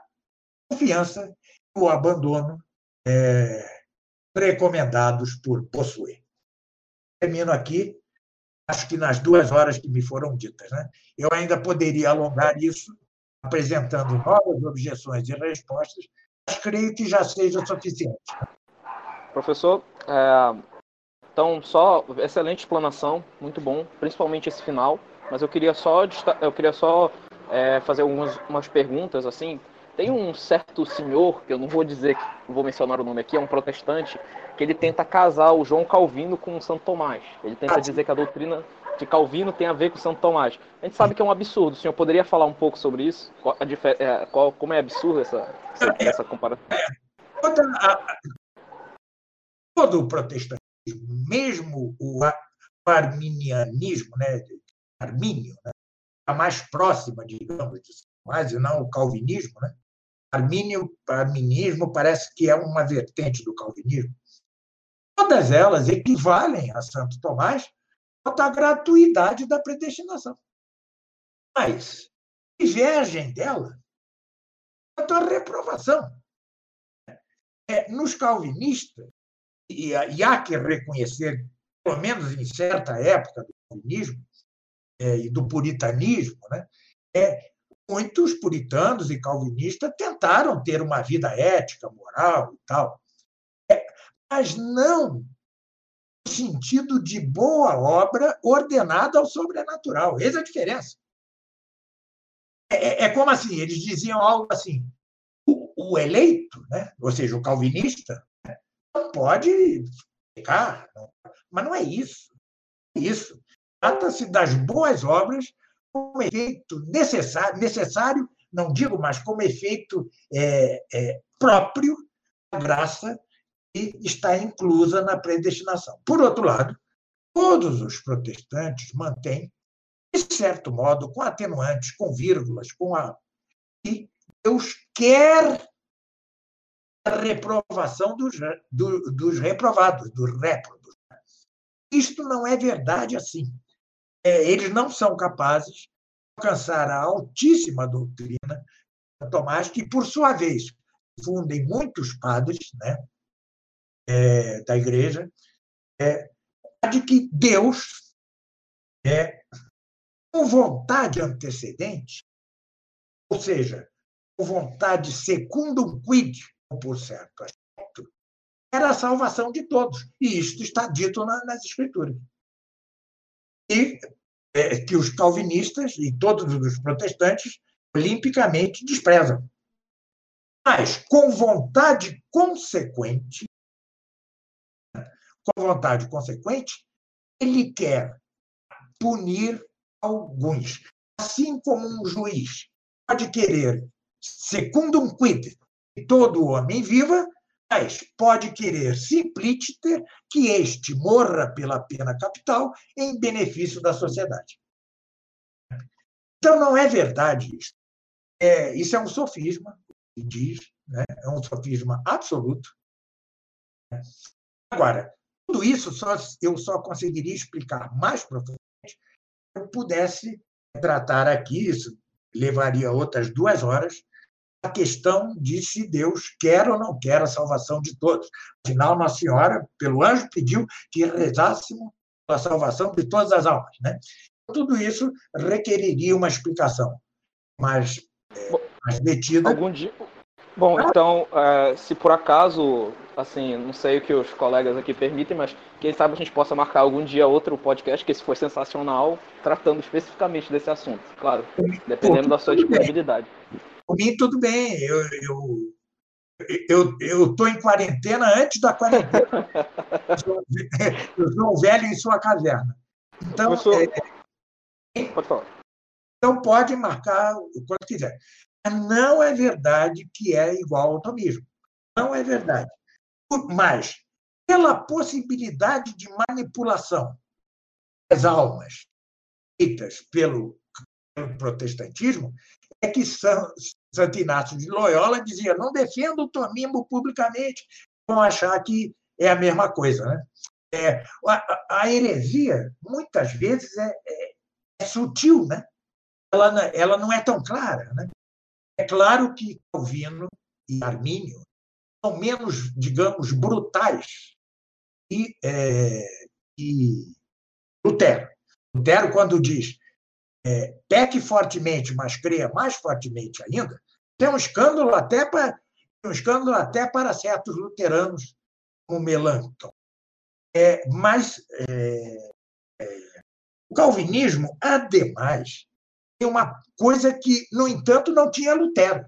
confiança e o abandono é, recomendados por Bossuet. Termino aqui, acho que nas duas horas que me foram ditas. Né? Eu ainda poderia alongar isso, apresentando novas objeções e respostas, mas creio que já seja suficiente. Professor, é, então, só excelente explanação, muito bom, principalmente esse final mas eu queria só, eu queria só é, fazer algumas umas perguntas assim. Tem um certo senhor, que eu não vou dizer, vou mencionar o nome aqui, é um protestante, que ele tenta casar o João Calvino com o Santo Tomás. Ele tenta dizer que a doutrina de Calvino tem a ver com Santo Tomás. A gente sabe que é um absurdo. O senhor poderia falar um pouco sobre isso? Qual, a, é, qual, como é absurdo essa, essa, essa comparação? todo o protestantismo, mesmo o arminianismo, né, Armínio, né? a mais próxima, digamos, de Tomás, e não o calvinismo, né? armínio, arminismo parece que é uma vertente do calvinismo. Todas elas equivalem a Santo Tomás quanto à gratuidade da predestinação. Mas divergem dela quanto à reprovação. É, nos calvinistas, e, há que reconhecer, pelo menos em certa época do calvinismo é, e do puritanismo, né, é, muitos puritanos e calvinistas tentaram ter uma vida ética, moral e tal, é, mas não no sentido de boa obra ordenada ao sobrenatural. Essa é a diferença. É, é, é como assim, eles diziam algo assim, o, o eleito, né, ou seja, o calvinista, né, não pode pecar, mas não é isso. É isso. Trata-se das boas obras como efeito necessário, necessário, não digo, mas como efeito é, é, próprio da graça que está inclusa na predestinação. Por outro lado, todos os protestantes mantêm, de certo modo, com atenuantes, com vírgulas, com a. que Deus quer a reprovação dos, do, dos reprovados, dos réprobos. Isto não é verdade assim eles não são capazes de alcançar a altíssima doutrina Tomás, que, por sua vez, fundem muitos padres né, é, da igreja, é, de que Deus, é, com vontade antecedente, ou seja, com vontade secundum quid, por certo era a salvação de todos. E isto está dito na, nas Escrituras e é, que os calvinistas e todos os protestantes olimpicamente desprezam. Mas, com vontade consequente, com vontade consequente, ele quer punir alguns. Assim como um juiz pode querer, segundo um quid, que todo homem viva, mas pode querer simplíciter que este morra pela pena capital em benefício da sociedade. Então, não é verdade isso. É, isso é um sofisma, diz, né? é um sofisma absoluto. Agora, tudo isso só, eu só conseguiria explicar mais profundamente se eu pudesse tratar aqui, isso levaria outras duas horas, a questão de se Deus quer ou não quer a salvação de todos. Afinal, Nossa Senhora, pelo anjo, pediu que rezássemos a salvação de todas as almas. Né? Tudo isso requeriria uma explicação mais, é, mais detida. Algum dia... Bom, então, é, se por acaso, assim, não sei o que os colegas aqui permitem, mas quem sabe a gente possa marcar algum dia outro podcast, que esse foi sensacional, tratando especificamente desse assunto, claro, dependendo da sua disponibilidade. Por mim, tudo bem. Eu estou eu, eu, eu em quarentena antes da quarentena. eu sou um velho em sua caverna. Então, é, pode falar. então pode marcar o quanto quiser. Não é verdade que é igual ao tomismo. Não é verdade. Mas, pela possibilidade de manipulação das almas feitas pelo, pelo protestantismo, é que Santo Inácio de Loyola dizia: não defenda o tomismo publicamente, vão achar que é a mesma coisa. Né? É, a, a, heresia, muitas vezes, é, é, é, sutil, né? ela, ela não é tão clara. Né? É claro que Calvino e Armínio são menos, digamos, brutais e, é, e Lutero. Lutero, quando diz é, peque fortemente, mas creia mais fortemente ainda, tem um escândalo até para um escândalo até para certos luteranos como Melanchthon. É, mas é, é, o calvinismo, ademais, tem uma coisa que, no entanto, não tinha Lutero.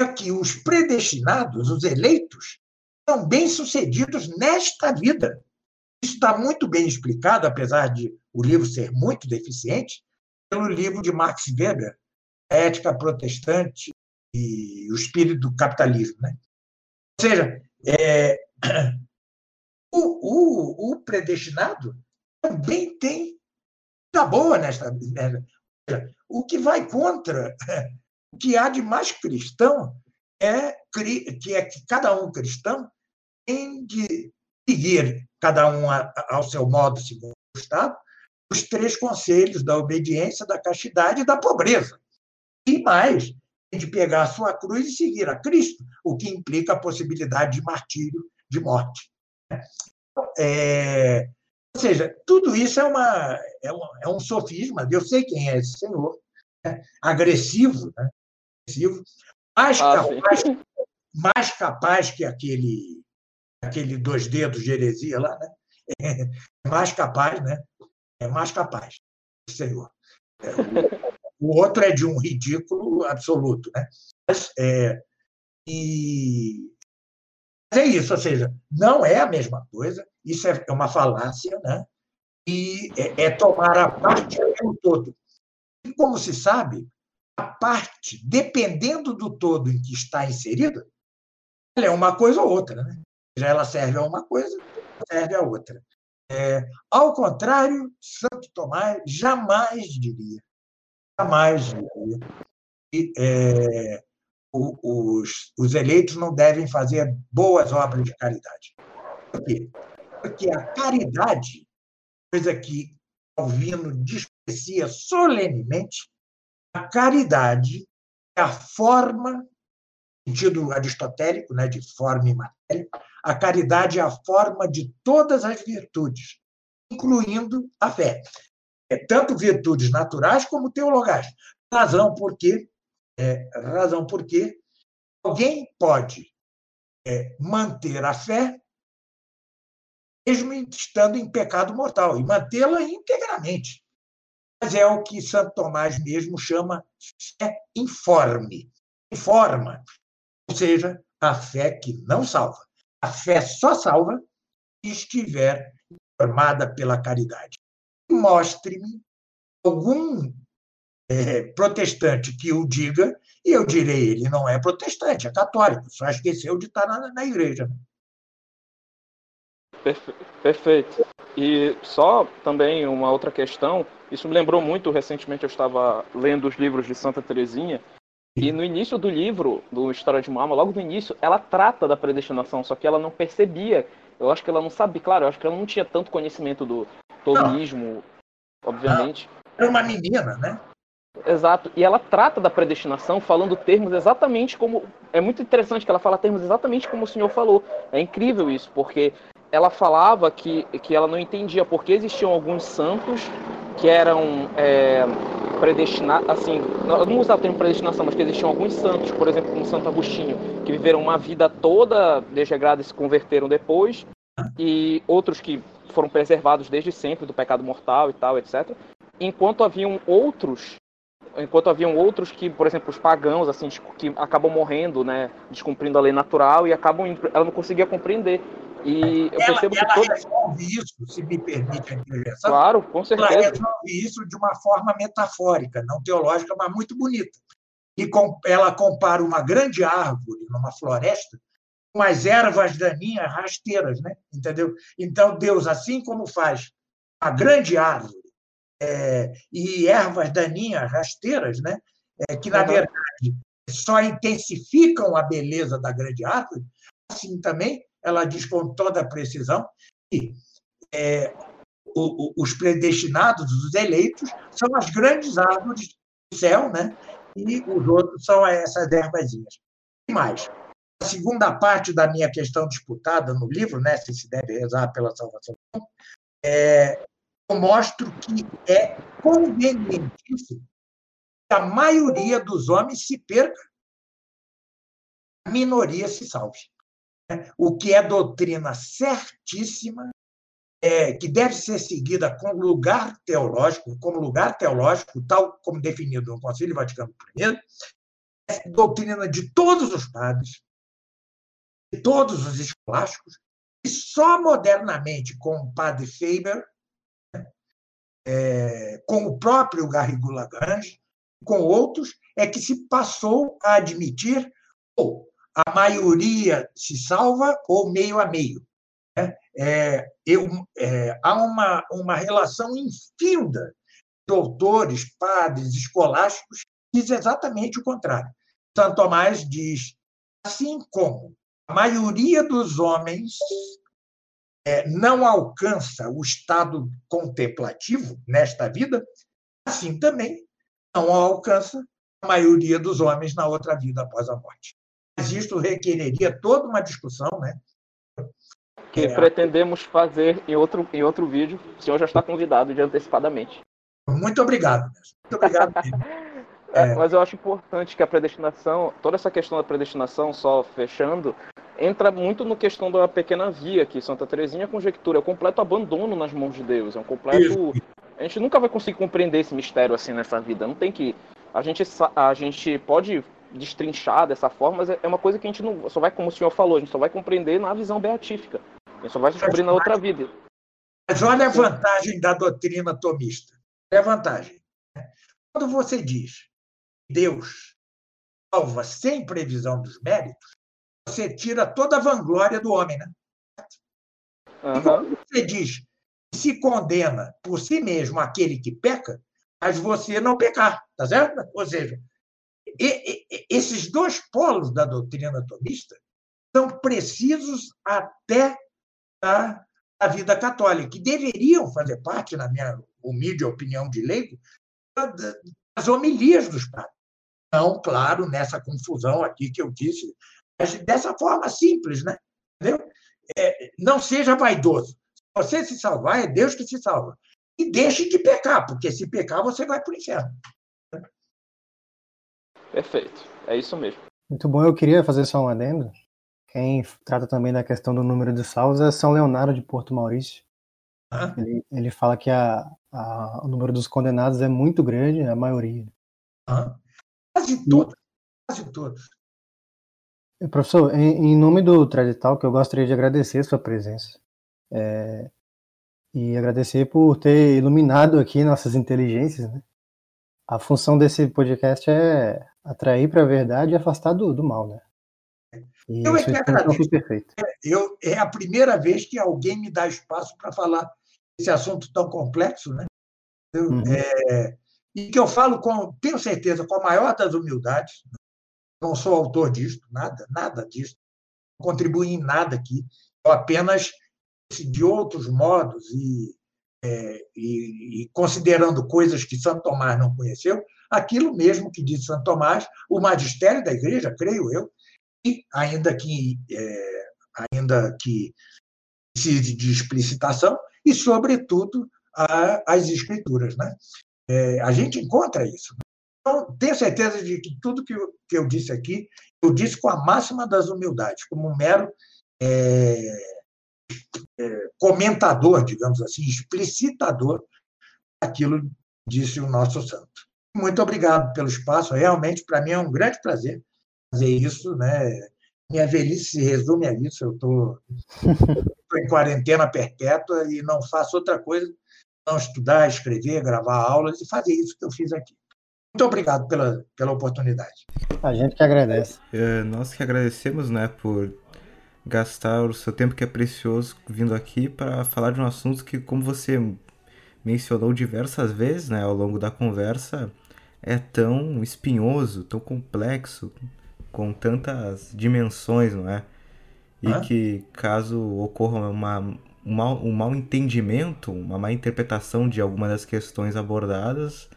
É que os predestinados, os eleitos, são bem-sucedidos nesta vida. Está muito bem explicado, apesar de o livro ser muito deficiente, pelo livro de Max Weber, A Ética Protestante e o Espírito do Capitalismo. Né? Ou seja, é, o, o, o, predestinado também tem coisa boa nesta. Né? O que vai contra O que há de mais cristão é que é que cada um cristão tem de seguir, cada um ao seu modo, segundo o Estado, os três conselhos da obediência, da castidade e da pobreza. E mais, de pegar a sua cruz e seguir a Cristo, o que implica a possibilidade de martírio, de morte. É, ou seja, tudo isso é, uma, é, um, é um sofisma, eu sei quem é esse senhor, né? agressivo, né? agressivo mais, ah, capaz, mais capaz que aquele, aquele dois dedos de heresia lá, né? É mais capaz, né? É mais capaz, senhor. É, o outro é de um ridículo absoluto, né? Mas, é, e mas é isso, ou seja, não é a mesma coisa, isso é, é uma falácia, né? e é, é tomar a parte pelo todo. E como se sabe, a parte, dependendo do todo em que está inserida, ela é uma coisa ou outra. Né? Já ela serve a uma coisa, serve a outra. É, ao contrário, Santo Tomás jamais diria, jamais diria que é, os, os eleitos não devem fazer boas obras de caridade. Por quê? Porque a caridade, coisa que Calvino desprecia solenemente, a caridade é a forma, sentido aristotélico, né, de forma e matéria, a caridade é a forma de todas as virtudes, incluindo a fé. É, tanto virtudes naturais como teologais. Razão porque é, razão porque alguém pode é, manter a fé mesmo estando em pecado mortal e mantê-la integramente. Mas é o que Santo Tomás mesmo chama fé informe. Informa, ou seja, a fé que não salva. A fé só salva se estiver formada pela caridade. Mostre-me algum é, protestante que o diga, e eu direi, ele não é protestante, é católico, só esqueceu de estar na, na igreja. Perfeito. E só também uma outra questão, isso me lembrou muito, recentemente eu estava lendo os livros de Santa Teresinha, e no início do livro, do História de uma Alma, logo no início, ela trata da predestinação, só que ela não percebia. Eu acho que ela não sabia, claro, eu acho que ela não tinha tanto conhecimento do tomismo, obviamente. Era uma menina, né? Exato. E ela trata da predestinação falando termos exatamente como. É muito interessante que ela fala termos exatamente como o senhor falou. É incrível isso, porque ela falava que, que ela não entendia porque existiam alguns santos que eram é, predestinados, assim, não vou usar o termo predestinação, mas que existiam alguns santos, por exemplo, como Santo Agostinho, que viveram uma vida toda desregrada e se converteram depois, e outros que foram preservados desde sempre do pecado mortal e tal, etc. Enquanto haviam outros enquanto haviam outros que, por exemplo, os pagãos, assim, que acabam morrendo, né, descumprindo a lei natural e acabam, ela não conseguia compreender. E eu percebo ela, que todo... resolve isso, se me permite a intervenção. Claro, com certeza. Ela resolve isso de uma forma metafórica, não teológica, mas muito bonita. E com, ela compara uma grande árvore numa floresta com as ervas daninhas rasteiras, né? Entendeu? Então Deus, assim como faz a grande árvore é, e ervas daninhas rasteiras, né? É, que na uhum. verdade só intensificam a beleza da grande árvore, assim também ela diz com toda precisão que é, o, o, os predestinados, os eleitos, são as grandes árvores do céu, né? e os outros são essas ervazinhas. E mais, a segunda parte da minha questão disputada no livro, né, se se deve rezar pela salvação, é, eu mostro que é convenientíssimo que a maioria dos homens se perca, a minoria se salve o que é doutrina certíssima, é, que deve ser seguida com lugar teológico, como lugar teológico, tal como definido no Concílio Vaticano I, é doutrina de todos os padres, de todos os escolásticos, e só modernamente com o padre Faber, né, é, com o próprio Garrigou Lagrange, com outros, é que se passou a admitir, ou a maioria se salva ou meio a meio. Né? É, eu, é, há uma, uma relação infinda de doutores, padres, escolásticos diz exatamente o contrário. Santo Tomás diz: assim como a maioria dos homens é, não alcança o estado contemplativo nesta vida, assim também não alcança a maioria dos homens na outra vida após a morte. Mas isto requereria toda uma discussão, né? Que é. pretendemos fazer em outro, em outro vídeo. O senhor já está convidado de antecipadamente. Muito obrigado. Muito obrigado. É, mas eu acho importante que a predestinação, toda essa questão da predestinação, só fechando, entra muito no questão da pequena via que Santa Teresinha conjectura, é um completo abandono nas mãos de Deus, é um completo Isso. a gente nunca vai conseguir compreender esse mistério assim nessa vida, não tem que a gente a gente pode destrinchar dessa forma, mas é uma coisa que a gente não só vai como o senhor falou, a gente só vai compreender na visão beatífica. A gente só vai descobrir na outra vida. Mas olha a vantagem da doutrina tomista. É a vantagem. Quando você diz Deus salva sem previsão dos méritos, você tira toda a vanglória do homem, né? Uhum. E quando você diz que se condena por si mesmo aquele que peca, mas você não pecar, tá certo? Ou seja, e, esses dois polos da doutrina atomista são precisos até a, a vida católica, que deveriam fazer parte, na minha humilde opinião de leigo, das homilias dos padres. Não, claro, nessa confusão aqui que eu disse, mas dessa forma simples, né? Entendeu? É, não seja vaidoso. Se você se salvar, é Deus que se salva. E deixe de pecar, porque se pecar, você vai para o inferno. Perfeito. É isso mesmo. Muito bom. Eu queria fazer só um adendo. Quem trata também da questão do número de salvos é São Leonardo de Porto Maurício. Ah. Ele, ele fala que a, a, o número dos condenados é muito grande, a maioria. Ah. Quase todos. Quase todos. Professor, em, em nome do Tradital, que eu gostaria de agradecer a sua presença. É, e agradecer por ter iluminado aqui nossas inteligências. Né? A função desse podcast é atrair para a verdade e afastar do, do mal, né? E eu é que agradeço. Perfeito. Eu, é a primeira vez que alguém me dá espaço para falar esse assunto tão complexo, né? Eu, uhum. é, e que eu falo com, tenho certeza, com a maior das humildades. Não sou autor disto, nada, nada disso. Não contribuí em nada aqui. Eu apenas, de outros modos e, é, e, e considerando coisas que Santo Tomás não conheceu, aquilo mesmo que diz Santo Tomás, o magistério da igreja, creio eu, e ainda que, é, ainda que precise de explicitação, e, sobretudo, a, as escrituras. Né? É, a gente encontra isso. Então, tenho certeza de que tudo que eu, que eu disse aqui, eu disse com a máxima das humildades, como um mero é, comentador, digamos assim, explicitador daquilo que disse o nosso santo. Muito obrigado pelo espaço, realmente, para mim é um grande prazer fazer isso, né? Minha velhice se resume a isso, eu estou em quarentena perpétua e não faço outra coisa não estudar, escrever, gravar aulas e fazer isso que eu fiz aqui. Muito obrigado pela, pela oportunidade. A gente que agradece. É, nós que agradecemos, né, por gastar o seu tempo que é precioso vindo aqui para falar de um assunto que, como você mencionou diversas vezes, né, ao longo da conversa, é tão espinhoso, tão complexo, com tantas dimensões, não é? E ah? que caso ocorra uma um mal, um mal entendimento, uma má interpretação de alguma das questões abordadas,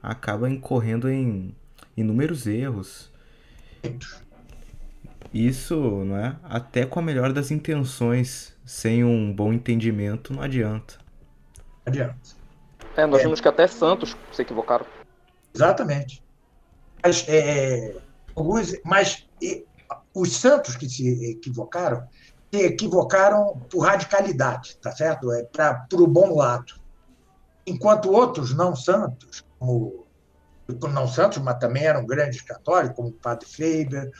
acaba incorrendo em inúmeros erros. Isso, não é? Até com a melhor das intenções, sem um bom entendimento, não adianta. Adianta. É, nós é. vimos que até Santos se equivocaram. Exatamente. Mas, é, alguns, mas e, os santos que se equivocaram, se equivocaram por radicalidade, tá certo? É para o bom lado. Enquanto outros não santos, como não santos, mas também eram grandes católicos, como o Padre Faber,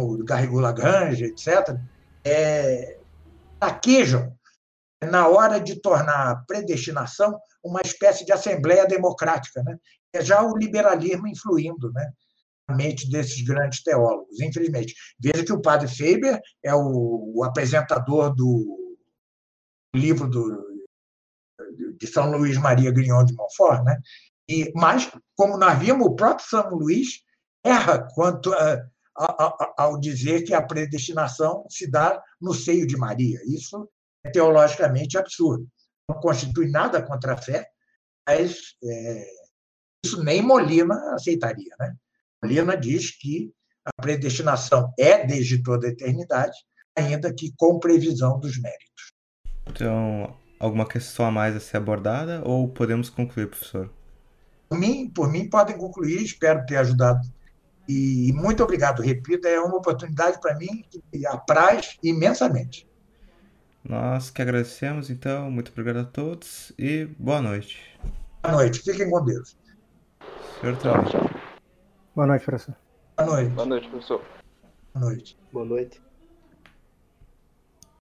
o Garrigou Lagrange, etc., é, taquejam na hora de tornar a predestinação uma espécie de assembleia democrática, né? É já o liberalismo influindo, né? mente desses grandes teólogos, infelizmente. Veja que o padre Faber é o, o apresentador do livro do, de São Luís Maria Grignon de Montfort, né? E, mas, como nós vimos, o próprio São Luís erra quanto a, ao dizer que a predestinação se dá no seio de Maria. Isso é teologicamente absurdo. Não constitui nada contra a fé, mas é, isso nem Molina aceitaria. Né? Molina diz que a predestinação é desde toda a eternidade, ainda que com previsão dos méritos. Então, alguma questão a mais a ser abordada ou podemos concluir, professor? Por mim, por mim podem concluir, espero ter ajudado. E muito obrigado, repito, é uma oportunidade para mim que me apraz imensamente. Nós que agradecemos, então, muito obrigado a todos e boa noite. Boa noite, fiquem com Deus. Senhor Tchau, Boa noite, professor. Boa noite. Boa noite, professor. Boa noite. Boa noite.